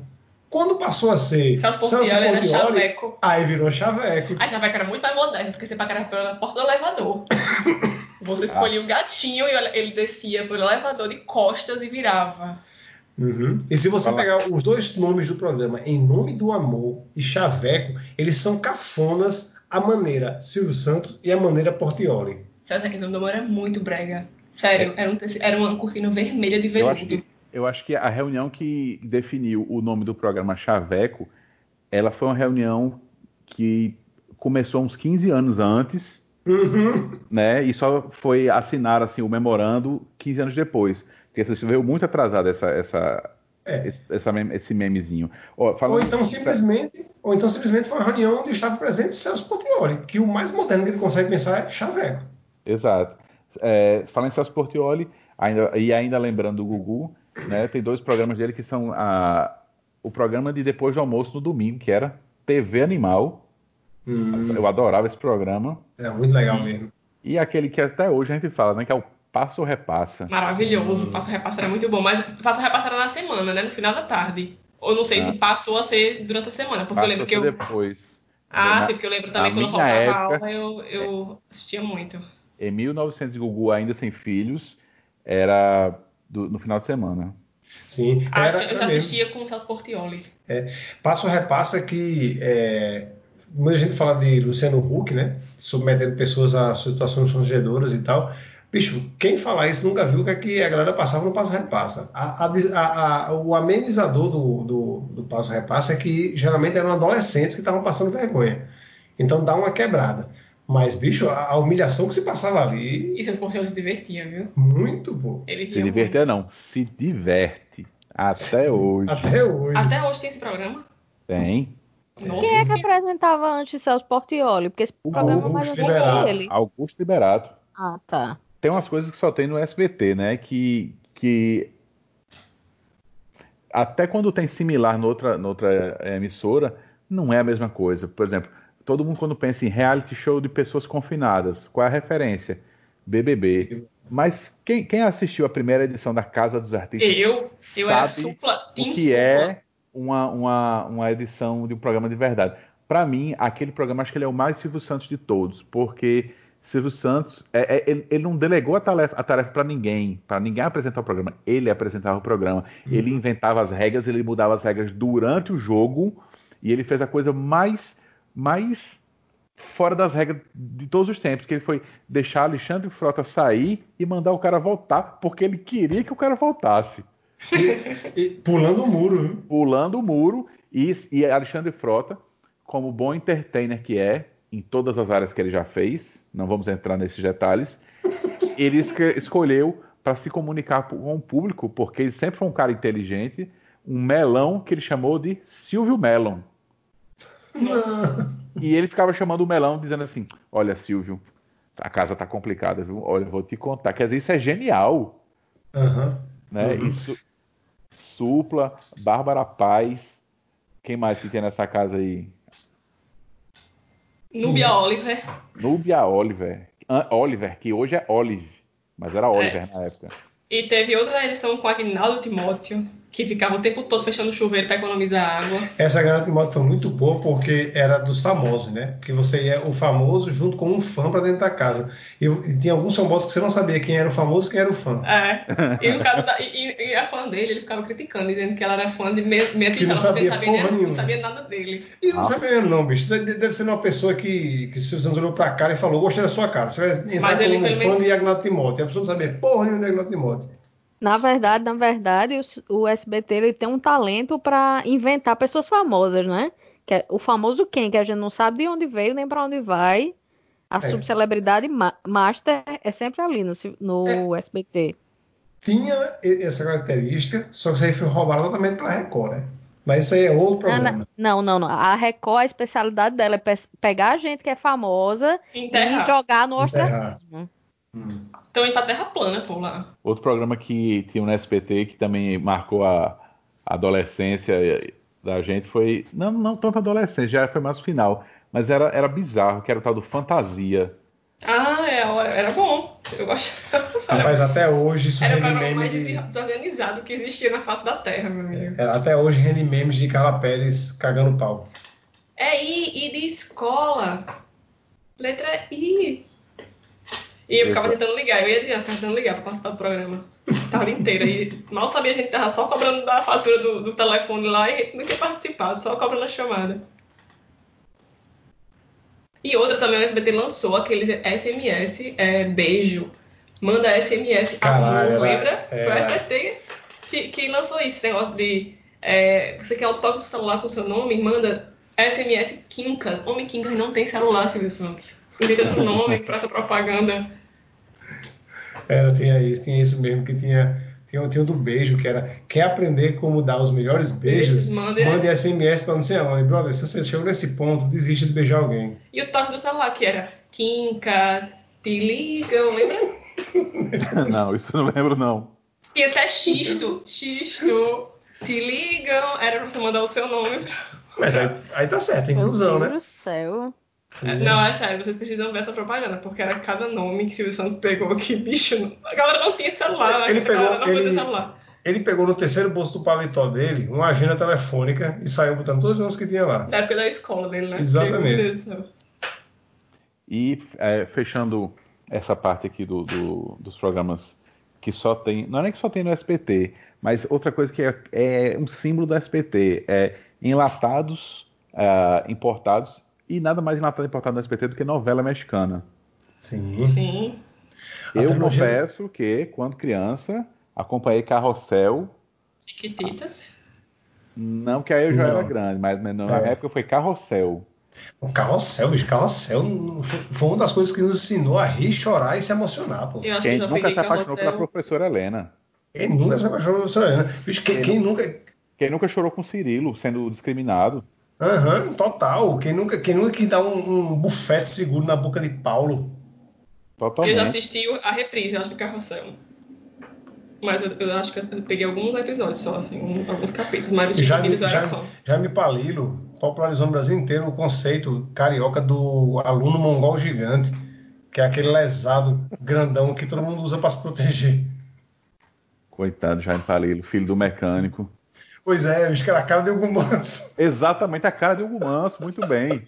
D: Quando passou a ser
C: Celso Portiolli era chaveco.
D: aí virou chaveco.
C: A chaveca era muito mais moderna, porque você paquerava pela porta do elevador. Você escolhia o gatinho e ele descia pelo elevador de costas e virava.
D: Uhum. E se você
A: Fala.
D: pegar os dois nomes do programa, Em Nome do Amor e Chaveco, eles são cafonas a maneira Silvio Santos e a maneira Portioli.
C: Sabe que o nome do amor era muito brega. Sério, era, um era uma cortina vermelha de
A: Eu acho,
C: veludo.
A: que, eu acho que a reunião que definiu o nome do programa Chaveco, ela foi uma reunião que começou uns 15 anos antes,
D: Uhum.
A: né? E só foi assinar assim, o memorando 15 anos depois. Porque isso veio muito atrasado essa, essa,
D: É.
A: esse, essa esse memezinho. Ó,
D: Ou então simplesmente, ou então simplesmente foi uma reunião onde estava presente Celso Portioli, que o mais moderno que ele consegue pensar é Chaveco.
A: Exato. É, falando em Celso Portioli, ainda, e ainda lembrando do Gugu, né, tem dois programas dele que são a, o programa de depois do almoço no domingo, que era TV Animal. Eu adorava esse programa.
D: É muito legal mesmo.
A: E aquele que até hoje a gente fala, né, que é o Passo ou Repassa.
C: Maravilhoso. Passa repassa era muito bom. Mas passa repassa era na semana, né? No final da tarde. Ou não sei
A: Ah.
C: se passou a ser durante a semana. Porque eu lembro que eu.
A: depois.
C: Ah,
A: Na-
C: sim, porque eu lembro também
A: na
C: quando eu
A: minha
C: faltava
A: época-
C: aula, eu, eu assistia muito.
A: Em 1900 Gugu ainda sem filhos, era do- no final de semana.
D: Sim,
C: Ah,
D: era,
C: eu
D: era
C: já
D: mesmo.
C: assistia com o Celso Portioli.
D: Passo repassa que é, quando a gente fala de Luciano Huck, né? Submetendo pessoas a situações constrangedoras e tal. Bicho, quem falar isso nunca viu o que, é que a galera passava no passo repassa. A- a- a- o amenizador do, do, do passo repassa é que geralmente eram adolescentes que estavam passando vergonha. Então dá uma quebrada. Mas, bicho, a, a humilhação que se passava ali,
C: E Celso Portioli se divertia, viu?
D: muito bom.
C: Ele
A: Se
C: ria muito.
A: não, se diverte. Até hoje.
D: Até hoje.
C: Até hoje tem esse programa.
A: Tem.
C: Nossa
B: Quem é que apresentava antes Celso Portioli? Porque esse programa mais
D: Augusto
B: antigo é
D: Liberato.
B: dele.
A: Augusto Liberato.
B: Ah, tá.
A: Tem umas coisas que só tem no SBT, né? Que, que até quando tem similar noutra, noutra emissora, não é a mesma coisa. Por exemplo, todo mundo quando pensa em reality show de pessoas confinadas, qual é a referência? BBB. Mas quem, quem assistiu a primeira edição da Casa dos Artistas
C: Eu, eu era
A: Sabe
C: supla,
A: o que é uma, uma, uma edição de um programa de verdade. Para mim, aquele programa acho que ele é o mais Silvio Santos de todos, porque Silvio Santos é- é- ele, ele não delegou a tarefa, para ninguém, para ninguém apresentar o programa. Ele apresentava o programa, ele inventava as regras, ele mudava as regras durante o jogo e ele fez a coisa mais mais fora das regras de todos os tempos, que ele foi deixar Alexandre Frota sair e mandar o cara voltar, porque ele queria que o cara voltasse.
D: Pulando o muro. viu?
A: pulando o muro e, e Alexandre Frota, como bom entertainer que é, em todas as áreas que ele já fez, não vamos entrar nesses detalhes, ele escolheu para se comunicar com o público, porque ele sempre foi um cara inteligente, um melão que ele chamou de Silvio Melon. E ele ficava chamando o melão, dizendo assim: Olha, Silvio, a casa tá complicada, viu? Olha, vou te contar. Quer dizer, isso é genial.
D: Aham.
A: né?
D: Uhum.
A: Isso, Supla, Bárbara Paz. Quem mais que tem nessa casa aí?
C: Núbia Oliver.
A: Núbia Oliver. An- Oliver, que hoje é Olive, mas era Oliver na época.
C: E teve outra edição com Agnaldo Timóteo, que ficava o tempo todo fechando o chuveiro para economizar água.
D: Essa garota de moto foi muito boa porque era dos famosos, né? Porque você ia o famoso junto com um fã pra dentro da casa. E, e tinha alguns famosos que você não sabia quem era o famoso e quem era o fã.
C: É. E no caso da. E, e a fã dele, ele ficava criticando, dizendo que ela era fã de meia
D: Que não sabia
C: sabia
D: porra
C: nem- não sabia nada dele.
D: E eu não
A: Ah.
D: sabia mesmo, não, bicho. Você deve ser uma pessoa que, que se você não olhou pra cara e falou, gostei da sua cara. Você vai entrar
C: Mas ele,
D: como um fã
C: menos-
D: de Agnaldo Timóteo. E a pessoa não sabia porra nenhuma de Agnaldo Timóteo.
B: Na verdade, na verdade, o, o SBT ele tem um talento para inventar pessoas famosas, né? Que é o famoso quem, que a gente não sabe de onde veio nem para onde vai. A
D: É.
B: subcelebridade ma- master é sempre ali no, no SBT.
D: Tinha e- essa característica, só que isso aí foi roubado totalmente pela Record, né? Mas isso aí é outro
B: Ah,
D: problema.
B: Não, não, não. A Record, a especialidade dela é pe- pegar a gente que é famosa e
C: Enterrar.
B: jogar no
D: Enterrar.
B: ostracismo.
D: Hum.
C: Então indo pra terra plana, por lá.
A: Outro programa que tinha no SBT que também marcou a adolescência da gente foi. Não, não tanto a adolescência, já foi mais o final. Mas era, era bizarro, que era o tal do Fantasia.
C: Ah, é, era bom. Eu gostava.
D: Rapaz, até hoje isso
C: Era o programa
D: meme
C: mais
D: de...
C: desorganizado que existia na face da Terra, meu amigo.
D: é, Até hoje rende memes de Carla Pérez cagando pau.
C: É I, I de escola. Letra I. E eu ficava tentando ligar, eu e a Adriana ficava tentando ligar pra participar do programa. A tarde inteira. E mal sabia, a gente tava só cobrando da fatura do, do telefone lá e a gente não quer participar, só cobrando a chamada. E outra também, o SBT lançou aqueles SMS, é, beijo. Manda SMS
D: Caralho,
C: amor, lembra? Foi o. SBT que, que lançou isso, esse negócio de é, você quer o toque do celular com o seu nome, manda SMS Quincas. Homem Quincas não tem celular, Silvio Santos. Inventa outro nome pra essa propaganda.
D: Era, tinha isso, tinha isso mesmo, que tinha, tinha, tinha o do beijo, que era quer aprender como dar os melhores beijos?
C: Mande
D: Mande SMS pra não sei aonde. Brother, se você chegou nesse ponto, desiste de beijar alguém.
C: E o toque do celular, que era Quincas, te ligam, lembra?
A: não, isso eu não lembro, não.
C: E até xisto, xisto, te ligam, era pra você mandar o seu nome. Pra...
D: Mas aí, aí tá certo,
B: Meu
D: inclusão,
B: Deus
D: né?
B: do céu.
C: Não, é sério, vocês precisam ver essa propaganda, porque era cada nome que Silvio Santos pegou, que bicho, não- a galera não tinha celular, né?
D: Ele
C: A galera
D: pegou-
C: não podia
D: ele-
C: celular.
D: Ele pegou no terceiro bolso do paletó dele uma agenda telefônica e saiu botando todos os nomes que tinha lá.
C: Da época da escola dele, né?
D: Exatamente.
A: E é, fechando essa parte aqui do, do- dos programas que só tem, não é nem que só tem no SBT, mas outra coisa que é, é um símbolo do SBT, é enlatados, ah, importados, e nada mais enlatado importado no SBT do que novela mexicana.
D: Sim.
C: Sim.
A: Eu
D: trilogia-
A: confesso que, quando criança, acompanhei Carrossel,
C: Chiquititas.
A: não que aí eu já
D: Não.
A: era grande, mas na
D: É.
A: época foi Carrossel.
D: O carrossel, bicho, carrossel foi, uma das coisas que nos ensinou a rir, chorar e se emocionar, pô.
C: Eu acho
A: Quem
C: que
A: nunca se apaixonou pela
C: carrossel.
A: professora Helena?
D: Quem nunca se apaixonou pela professora Helena? Bicho, quem,
A: Quem
D: quem nunca.
A: Quem nunca chorou com Cirilo sendo discriminado?
D: Aham, total. Quem nunca, quem nunca quis dar um, um bufete seguro na boca de Paulo?
C: Eu
A: Totalmente.
C: já assisti a reprise, eu acho, do Carrossel. Mas eu, eu acho que eu peguei alguns episódios só, assim, um- alguns capítulos. Mas
D: Já me,
C: eu
D: já, já me Palilo popularizou no Brasil inteiro o conceito carioca do aluno mongol gigante, que é aquele lesado grandão que todo mundo usa para se proteger.
A: Coitado, Jaime Palilo, filho do mecânico.
D: Pois é, bicho, que era a cara de Hugo Manso.
A: Exatamente a cara de Hugo Manso, muito bem.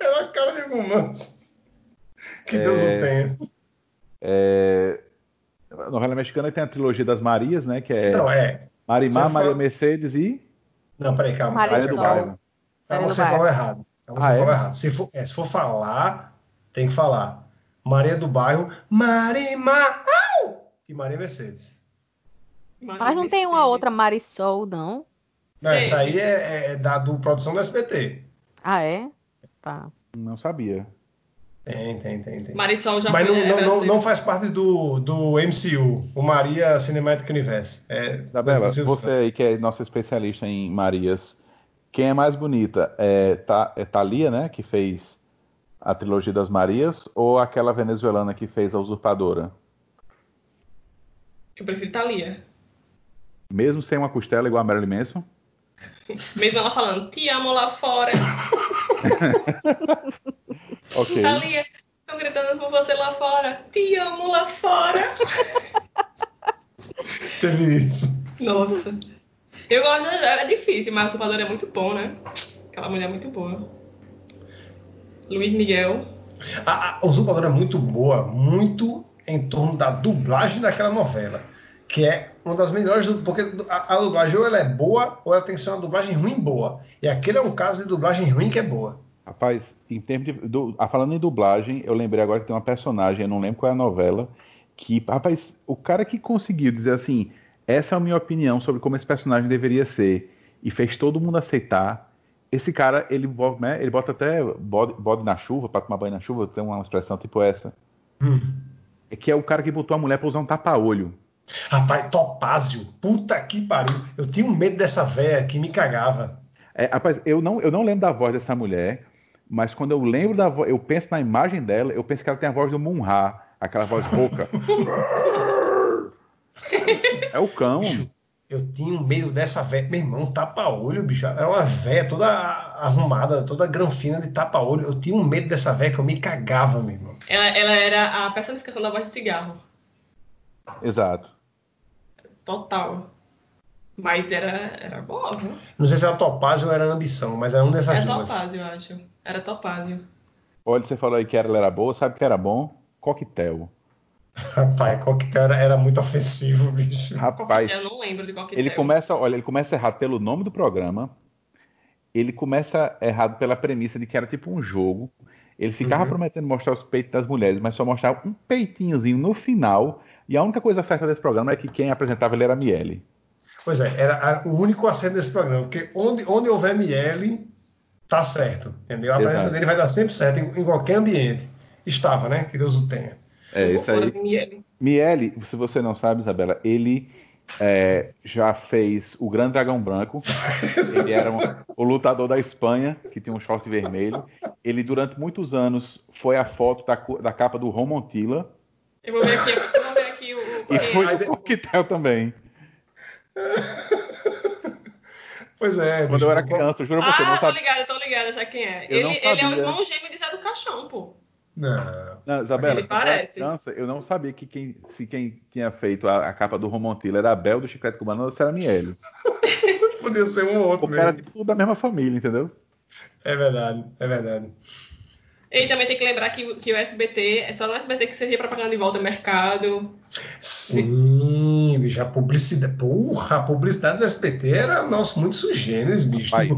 D: Era a cara de Hugo Manso. Que Deus o tenha.
A: É, A novela mexicana tem a trilogia das Marias, né? Que é
D: Não, é.
A: Marimar, Maria
D: fala-
A: Mercedes e
D: Não, peraí, calma.
B: Maria
A: Maria do. Bairro.
B: Do
D: você falou errado.
A: Ah,
D: você
A: é?
D: falou errado. Se for, é, se for falar, tem que falar. Maria do Bairro, Marimar, au! E Maria Mercedes.
B: Mas não tem uma outra Marisol, não?
D: Não, essa aí é, é da do produção do SBT.
B: Ah, é? Tá.
A: Não sabia.
D: Tem, tem, tem, tem.
C: Marisol já
D: Mas não,
C: é
D: não, não, faz parte do, do MCU, o Maria Cinematic Universe. É,
A: Isabela, você aí que é nossa especialista em Marias, quem é mais bonita? É, Ta, é Thalia, né? Que fez a trilogia das Marias, ou aquela venezuelana que fez a Usurpadora?
C: Eu prefiro Thalia.
A: Mesmo sem uma costela igual a Marilyn Manson?
C: Mesmo ela falando, te amo lá fora.
A: Ok.
C: Thalia, estão gritando por você lá fora. Te amo lá fora.
D: Teve isso.
C: Nossa. Eu gosto, é difícil, mas o Usurpador é muito bom, né? Aquela mulher é muito boa. Luiz Miguel.
D: A, a Usurpadora é muito boa, muito em torno da dublagem daquela novela. Que é uma das melhores, porque a, a dublagem ou ela é boa, ou ela tem que ser uma dublagem ruim boa. E aquele é um caso de dublagem ruim que é boa.
A: Rapaz, em termos de. Du, ah, falando em dublagem, eu lembrei agora que tem uma personagem, eu não lembro qual é a novela, que, rapaz, o cara que conseguiu dizer assim, essa é a minha opinião sobre como esse personagem deveria ser, e fez todo mundo aceitar. Esse cara, ele, né, ele bota até bode, bode na chuva, pra tomar banho na chuva, tem uma expressão tipo essa.
D: Hum.
A: É que é o cara que botou a mulher pra usar um tapa-olho.
D: Rapaz, Topázio, puta que pariu. Eu tinha um medo dessa véia que me cagava.
A: É, rapaz, eu não, eu não lembro da voz dessa mulher, mas quando eu lembro da voz, eu penso na imagem dela, eu penso que ela tem a voz do Munra, aquela voz rouca. é o cão.
D: Bicho, eu tinha um medo dessa véia. Meu irmão, tapa-olho, bicho. Era uma véia toda arrumada, toda granfina de tapa-olho. Eu tinha um medo dessa véia que eu me cagava, meu irmão.
C: Ela, ela era a personificação da voz de cigarro.
A: Exato.
C: Total. Mas era, era boa, viu?
D: Não sei se era Topázio ou era Ambição, mas era um dessas
C: Era
D: duas.
C: Topázio, eu acho. Era Topázio.
A: Olha, você falou aí que ela era boa, sabe o que era bom? Coquetel.
D: Rapaz, coquetel era, era muito ofensivo, bicho.
A: Rapaz,
C: Eu não lembro de que
A: ele começa, olha, ele começa errado pelo nome do programa. Ele começa errado pela premissa de que era tipo um jogo. Ele ficava
D: Uhum.
A: prometendo mostrar os peitos das mulheres, mas só mostrava um peitinhozinho no final. E a única coisa certa desse programa é que quem apresentava ele era a Miele.
D: Pois é, era o único acerto desse programa, porque onde, onde houver Miele, tá certo, entendeu? A
A: Exato.
D: presença dele vai dar sempre certo em, em qualquer ambiente. Estava, né? Que Deus o tenha.
A: É, isso aí.
C: Miele.
A: Miele, se você não sabe, Isabela, ele é, já fez o Grande Dragão Branco. Ele era um- o lutador da Espanha, que tinha um short vermelho. Ele, durante muitos anos, foi a foto da, da capa do Romontila.
C: Eu vou ver aqui, eu vou ver aqui o. o
A: E
C: quem-
A: foi
D: Aí
A: o
D: de-
A: Coquetel também.
D: Pois é,
A: Quando
D: bicho,
A: eu era criança, eu juro pra você, eu
C: Ah,
A: não
C: tô
A: sabia.
C: ligada, tô ligada já quem é.
A: Eu
C: Ele,
A: não
C: ele é o
A: sabia.
C: irmão gêmeo de Zé do Caixão, pô.
D: Não.
A: Não, Isabela, era
C: parece.
A: criança, eu não sabia que quem, se quem tinha feito a, a capa do Romontila era a Bel do Chiclete Cubano ou se era a Miele.
D: Podia ser um ou outro
A: Porque era
D: mesmo.
A: tipo tudo da mesma família, entendeu?
D: É verdade, é verdade.
C: E também tem que lembrar que, que o SBT, é só no SBT que servia propaganda de volta ao mercado.
D: Sim, bicho, a publicidade. Porra, a publicidade do SPT era, nossa, muito sugêneres, bicho. Tipo,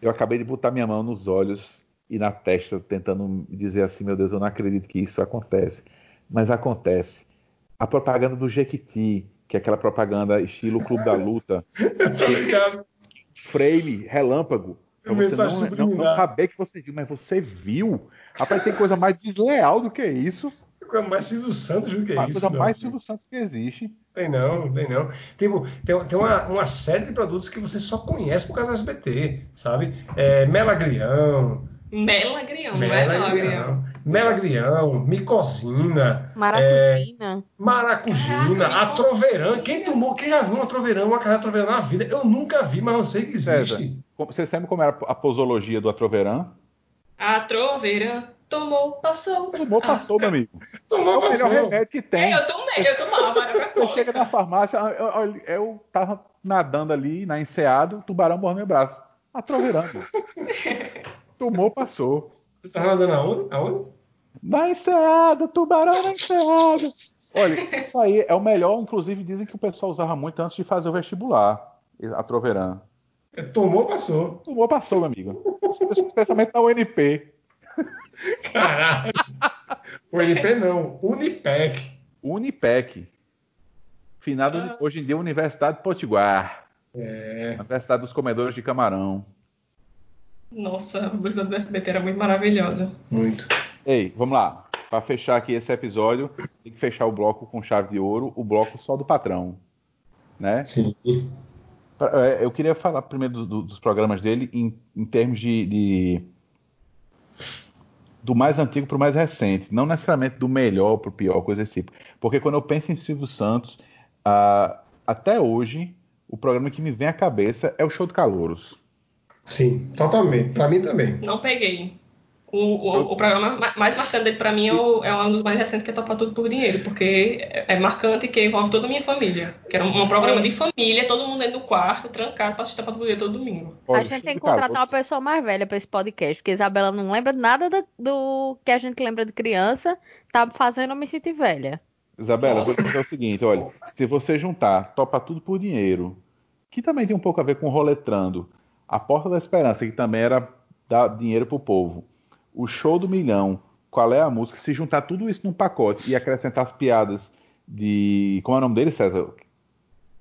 A: Eu acabei de botar minha mão nos olhos e na testa, tentando dizer assim, meu Deus, eu não acredito que isso acontece. Mas acontece. A propaganda do Jequiti, que é aquela propaganda estilo Clube da Luta,
D: tá
A: frame, relâmpago, pra você não, não, não saber que você viu, mas você viu. Rapaz, tem coisa mais desleal do que isso.
D: Coisa mais Silvio Santos do que
A: a
D: isso.
A: coisa
D: meu
A: mais. Silvio Santos que existe.
D: Tem não, tem não. Tipo, tem, tem uma, uma série de produtos que você só conhece por causa do SBT, sabe? É, Melagrião,
C: Melagrião, não é Melagrião.
D: Melagrião, Micosina,
B: Maracujina.
D: Maracujina,
C: Caraca,
D: a Troveirã. Quem tomou, quem já viu uma Troveirã, uma carne de Troveirã na vida? Eu nunca vi, mas eu sei que
A: César,
D: existe.
A: como- você sabe como era a posologia do Atroverã?
C: A troveira tomou, passou.
A: Tomou, passou, meu amigo. É
D: Tomou,
A: o melhor remédio que tem.
C: É, eu tomei, eu tomava, era pra
A: Você chega na farmácia, eu, eu, eu tava nadando ali na enseada, o tubarão morreu meu braço. Atroverando. Tomou, passou.
D: Você tá nadando aonde? Aonde?
A: Na enseada, tubarão na enseada. Olha, isso aí é o melhor, inclusive dizem que o pessoal usava muito antes de fazer o vestibular. A Troverã.
D: Tomou, passou.
A: Tomou, passou, meu amigo. Especialmente na UNP.
D: Caralho. o NP não, Unipec.
A: Unipec. Finado
C: Ah.
A: hoje em dia Universidade de Potiguar.
D: É.
A: Universidade dos Comedores de Camarão.
C: Nossa, a blusa do SBT era muito maravilhosa.
D: Muito.
A: Ei, vamos lá. Para fechar aqui esse episódio, tem que fechar o bloco com chave de ouro, o bloco só do patrão. Né?
D: Sim.
A: É, Eu queria falar primeiro do- do- dos programas dele em, em termos de, de- do mais antigo para o mais recente, não necessariamente do melhor para o pior, coisa desse tipo. Porque quando eu penso em Silvio Santos, ah, até hoje o programa que me vem à cabeça é o Show de Calouros.
D: Sim, totalmente. Pra mim também.
C: Não peguei. O, o, o programa ma- mais marcante dele pra mim é, o- é um dos mais recentes, que é Topar Tudo por Dinheiro, porque é é marcante e que envolve toda a minha família. Que era um, um programa de família, todo mundo dentro do quarto, trancado, pra assistir Topar Tudo por Dinheiro todo domingo.
B: A gente tem que contratar uma pessoa mais velha pra esse podcast, porque Isabela não lembra nada da- do que a gente lembra de criança, tá fazendo eu me sentir velha.
A: Isabela, eu vou
C: Nossa.
A: dizer o seguinte, olha, se você juntar Topa Tudo por Dinheiro, que também tem um pouco a ver com Roletrando, A Porta da Esperança, que também era dar dinheiro pro povo, o Show do Milhão, qual é a música, se juntar tudo isso num pacote e acrescentar as piadas de... Como é o nome dele, César?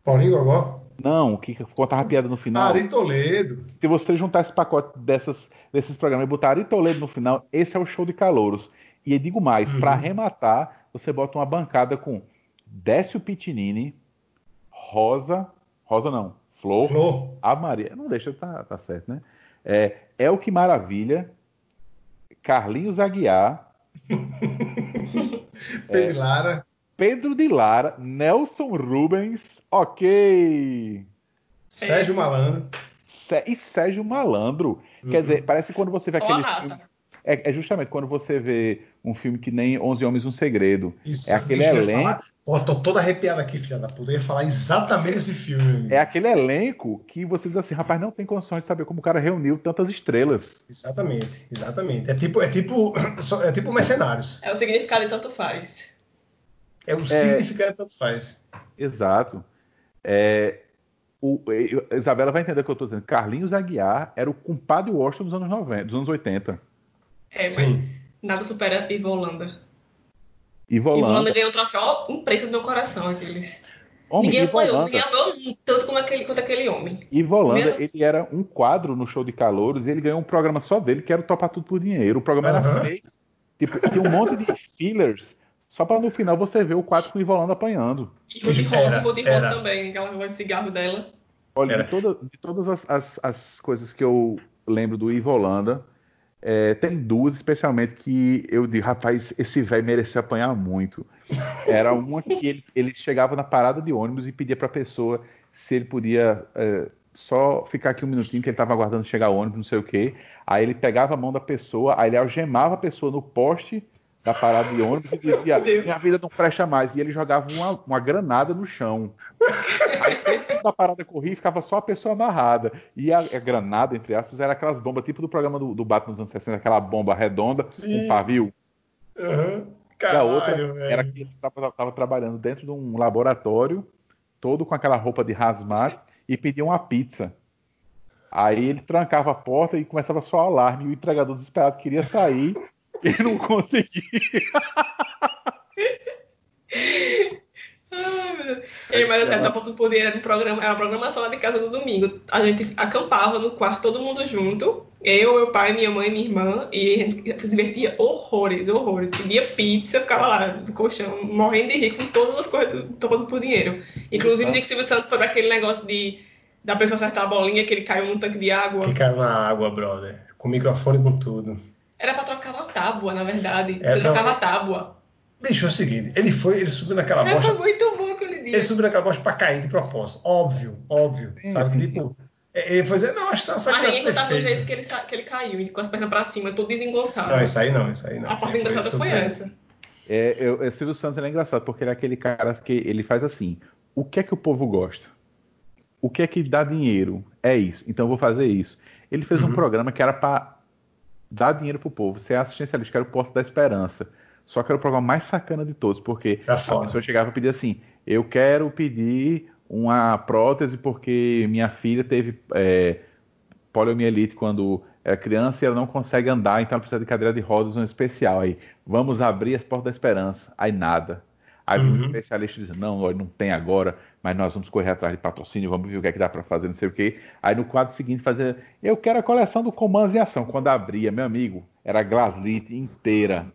D: Paulinho Gogó?
A: Não, que contava piada no final.
D: Ari Toledo.
A: Se você juntar esse pacote dessas, desses programas e botar Ari Toledo no final, esse é o show de calouros. E eu digo mais,
D: Uhum.
A: para arrematar, você bota uma bancada com Décio Pitinini, Rosa, Rosa não, Flor,
D: Flor.
A: a Maria, não deixa, tá, tá certo, né? É, El Que Maravilha, Carlinhos Aguiar,
D: Pedro Lara.
A: Pedro de Lara, Nelson Rubens, ok,
D: Sérgio Malandro.
A: Sé- e Sérgio Malandro. Quer
D: Uhum.
A: dizer, parece que quando você vê
C: Só
A: aquele filme. É, é justamente quando você vê um filme que nem 11 Homens um Segredo.
D: Isso,
A: É aquele elenco.
D: Ó, tô todo arrepiado aqui, filha da puta. Eu ia falar exatamente esse filme.
A: É aquele elenco que você diz assim, rapaz, não tem condições de saber como o cara reuniu tantas estrelas.
D: Exatamente, exatamente. É tipo, é tipo, é tipo mercenários.
C: É o significado de tanto faz.
D: É o significado tanto faz.
A: Exato. É, o, Isabela vai entender o que eu estou dizendo. Carlinhos Aguiar era o compadre Washington dos anos 90, dos anos 80.
C: É, mas
D: Sim.
C: nada supera Ivo Holanda.
A: E
C: Ivo Holanda
A: Volanda.
C: ganhou um troféu impresso do meu coração, aqueles.
A: Homem,
C: ninguém
A: Ivo
C: apoiou,
A: Holanda.
C: ninguém apoiou tanto como aquele, quanto aquele homem.
A: Ivo Holanda,
C: Menos-
A: ele era um quadro no show de calouros e ele ganhou um programa só dele, que era o Topar Tudo por Dinheiro. O programa era
D: Aham.
A: feito. Tipo, tinha um monte de fillers, só para no final você ver o quadro com o Ivo Holanda apanhando.
C: E Rudy
D: Era,
C: Rosa, Rudy Rosa
D: era.
C: também, aquela voz de cigarro dela.
A: Olha,
D: Era.
A: de, toda- de todas as, as- as coisas que eu lembro do Ivo Holanda, é, tem duas especialmente que eu digo, rapaz, esse velho merecia apanhar muito. Era uma que ele, ele chegava na parada de ônibus e pedia pra pessoa se ele podia é, só ficar aqui um minutinho, que ele tava aguardando chegar o ônibus, não sei o quê. Aí ele pegava a mão da pessoa, aí ele algemava a pessoa no poste da parada de ônibus e dizia, minha vida não presta mais. E ele jogava uma, uma granada no chão. Aí dentro da parada corria e ficava só a pessoa amarrada. E a, a granada, entre aspas, era aquelas bombas, tipo do programa do, do Batman nos anos 60, aquela bomba redonda,
D: Sim.
A: um pavio.
D: Aham.
A: E a outra
D: Caralho, velho.
A: era que ele estava trabalhando dentro de um laboratório, todo com aquela roupa de hazmat, e pedia uma pizza. Aí ele trancava a porta e começava só o alarme, e o entregador desesperado queria sair e não conseguia.
C: Ai, meu Deus. Ei, mas é, Topa por Dinheiro era um programa, era uma programação lá de casa no domingo. A gente acampava no quarto, todo mundo junto. Eu, meu pai, minha mãe, minha irmã. E a gente se divertia horrores, horrores. Pedia pizza, ficava lá no colchão, morrendo de rir com todas as coisas do Topa por Dinheiro. Inclusive, o Nick Silvio Santos foi pra aquele negócio de da pessoa acertar a bolinha que ele caiu num tanque de água.
D: Que caiu na água, brother. Com microfone e com tudo.
C: Era pra trocar uma tábua, na verdade.
D: É,
C: Você trocava a tábua.
D: Bicho, é o seguinte, ele foi, ele subiu naquela bosta.
C: foi muito dia.
D: Ele subiu naquela bosta pra cair de propósito. Óbvio, óbvio.
A: Sim,
D: sabe?
A: sim.
D: Tipo, é, ele foi dizer, não, acho que essa
C: Mas ninguém contava do jeito que ele, que ele caiu, com as pernas pra cima, todo desengonçado.
D: Não, isso aí não, isso aí não.
C: a parte engraçada foi
D: super-
C: essa.
A: É, eu, é, Silvio Santos ele é engraçado, porque ele é aquele cara que ele faz assim: o que é que o povo gosta? O que é que dá dinheiro? É isso, então eu vou fazer isso. Ele fez um
D: Uhum.
A: programa que era para dar dinheiro pro povo, ser assistencialista, que era o Porto da Esperança. Só que era o programa mais sacana de todos, porque
D: Era
A: a pessoa chegava e pedia assim: eu quero pedir uma prótese porque minha filha teve é, poliomielite quando era criança e ela não consegue andar, então ela precisa de cadeira de rodas um especial. Aí, vamos abrir as portas da esperança. Aí nada. Aí uhum. um especialista diz, não, não tem agora, mas nós vamos correr atrás de patrocínio, vamos ver o que é que dá para fazer, não sei o quê. Aí no quadro seguinte fazer, eu quero a coleção do Comandos em Ação. Quando abria, meu amigo, era Glaslit inteira.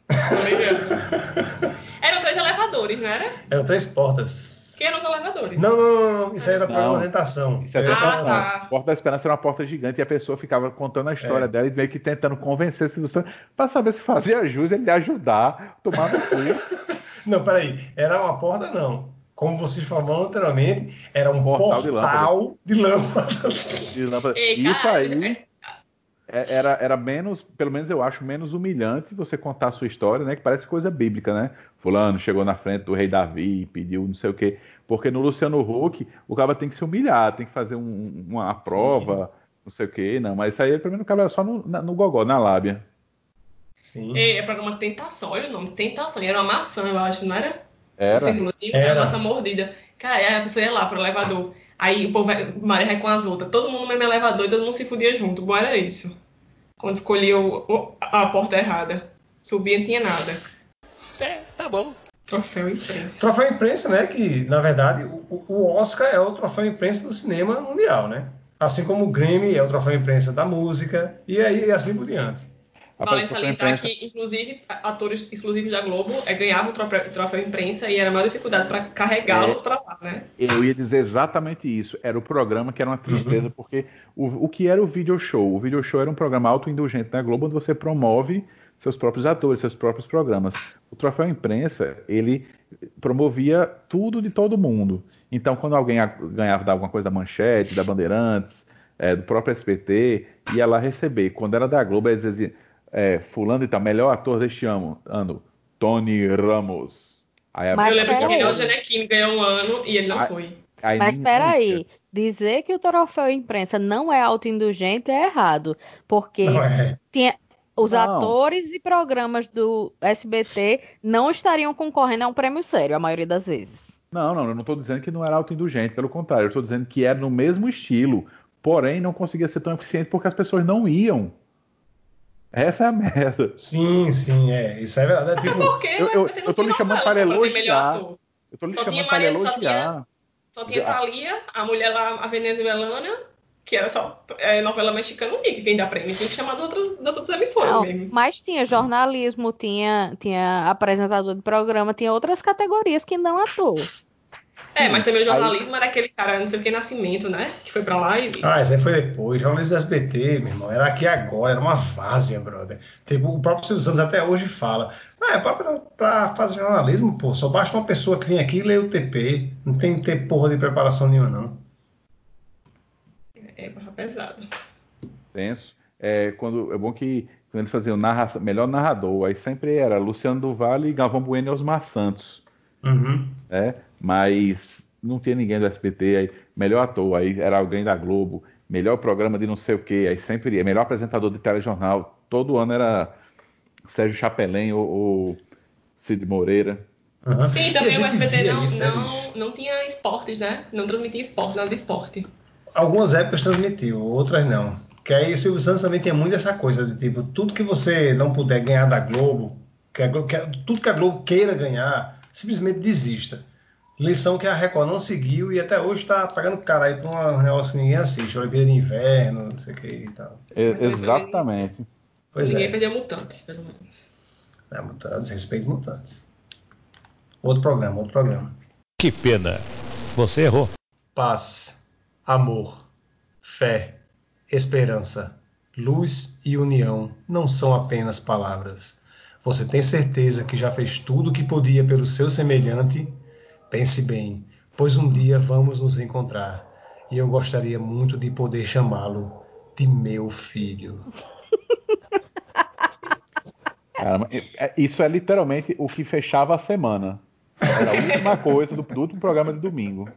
C: Eram três elevadores, não era?
D: Eram três portas.
C: Que eram os elevadores?
D: Não, não, não, não. Isso aí era para apresentação.
A: Isso é apresentação. Ah, tá. Porta da Esperança era uma porta gigante e a pessoa ficava contando a história é. dela e meio que tentando convencer Silvio Santos para saber se fazia jus ele lhe ajudar, tomar no cu.
D: não, peraí. Era uma porta, não como vocês falaram anteriormente, era um portal, portal de lâmpadas.
A: De lâmpada. Isso aí é, era, era menos, pelo menos eu acho, menos humilhante você contar a sua história, né? Que parece coisa bíblica, né? Fulano chegou na frente do rei Davi, pediu não sei o quê. Porque no Luciano Huck, o cara tem que se humilhar, tem que fazer um, uma prova, Sim. não sei o quê. Não, mas isso aí, pelo menos, o cara só no, no gogó, na lábia.
C: Sim. É, é programa Tentação, olha o nome, Tentação. E era uma maçã, eu acho, não era?
A: Era.
C: Círculo, era. maçã mordida. Cara, aí a pessoa ia lá pro elevador. Aí o povo, Maria vai com as outras. Todo mundo no mesmo elevador e todo mundo se fudia junto. Bom, era isso. Quando escolhia o, a porta errada. Subia, não tinha nada.
E: É, tá bom.
C: Troféu imprensa.
D: Troféu imprensa, né? Que, na verdade, o, o Oscar é o troféu imprensa do cinema mundial, né? Assim como o Grammy é o troféu imprensa da música, e aí assim por diante.
C: Vale salientar que, inclusive, atores exclusivos da Globo é, ganhavam o troféu, troféu imprensa e era mais dificuldade para carregá-los é, para lá, né?
A: Eu ia dizer exatamente isso. Era o programa que era uma tristeza, uhum. porque o, o que era o video show? O video show era um programa autoindulgente da Globo, onde você promove seus próprios atores, seus próprios programas. O troféu imprensa, ele promovia tudo de todo mundo. Então, quando alguém ganhava da alguma coisa da Manchete, da Bandeirantes, é, do próprio SBT, ia lá receber. Quando era da Globo, eles diziam é, fulano e tal, melhor ator deste ano, ano Tony Ramos.
C: Aí, Mas eu lembro que o Reinaldo Gianecchini ganhou um ano e ele não aí, foi.
B: Aí, Mas espera aí, dizer que o troféu imprensa não é autoindulgente é errado, porque é. tinha, os não. atores e programas do SBT não estariam concorrendo a um prêmio sério, a maioria das vezes.
A: Não, não, eu não estou dizendo que não era autoindulgente, pelo contrário, eu estou dizendo que era no mesmo estilo, porém não conseguia ser tão eficiente porque as pessoas não iam. Essa é a merda.
D: Sim, sim, é. Isso é verdade.
C: É, tipo, é porque
A: eu, eu, eu tô lhe chamando para elogiar. Eu tô lhe chamando para elogiar. Só tinha,
C: só tinha Thalia, a mulher lá, a venezuelana, que era só é, novela mexicana, não tinha quem dá prêmio, tinha que chamar de outras, das outras emissoras não, mesmo.
B: Mas tinha jornalismo, tinha, tinha apresentador de programa, tinha outras categorias que não ator.
C: É, mas também o jornalismo aí... era aquele cara, não sei o que, Nascimento, né? Que foi pra lá e.
D: Ah, esse aí foi depois. Jornalismo do SBT, meu irmão. Era aqui agora, era uma fase, brother. Tipo, o próprio Silvio Santos até hoje fala. Ah, é pra, pra, fazer jornalismo, pô, só basta uma pessoa que vem aqui e lê o TP. Não tem que ter porra de preparação nenhuma, não.
C: É, barra pesado.
A: Tenso. É, quando, é bom que quando eles faziam narra, melhor narrador, aí sempre era Luciano do Vale, Galvão Bueno e Osmar Santos.
D: Uhum.
A: É, mas não tinha ninguém do SBT, aí, melhor ator, aí era alguém da Globo, melhor programa de não sei o que, aí sempre ia, melhor apresentador de telejornal, todo ano era Sérgio Chapelin ou, ou Cid Moreira.
C: Uhum. Sim, também o SBT não, isso, né, não, não tinha esportes, né? Não transmitia esporte, nada de esporte.
D: Algumas épocas transmitiu, outras não. Que aí o Silvio Santos também tem muito essa coisa de tipo, tudo que você não puder ganhar da Globo, que a Globo que, tudo que a Globo queira ganhar, simplesmente desista. Lição que a Record não seguiu e até hoje está pagando cara aí para um negócio que ninguém assiste, Oliveira de Inverno, não sei o que e tal.
A: É, exatamente.
C: Pois ninguém é. perdeu mutantes, pelo menos.
D: É, mutantes, respeito mutantes. Outro programa, outro programa.
E: Que pena. Você errou.
D: Paz, amor, fé, esperança, luz e união não são apenas palavras. Você tem certeza que já fez tudo o que podia pelo seu semelhante? Pense bem, pois um dia vamos nos encontrar e eu gostaria muito de poder chamá-lo de meu filho.
A: Caramba, é, isso é literalmente o que fechava a semana. Era a última coisa do, do último programa de domingo.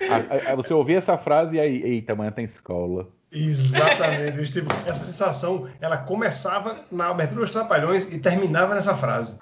A: A, a, você ouvia essa frase e aí, eita, amanhã tem escola.
D: Exatamente. tipo, essa sensação, ela começava na abertura dos Trapalhões e terminava nessa frase.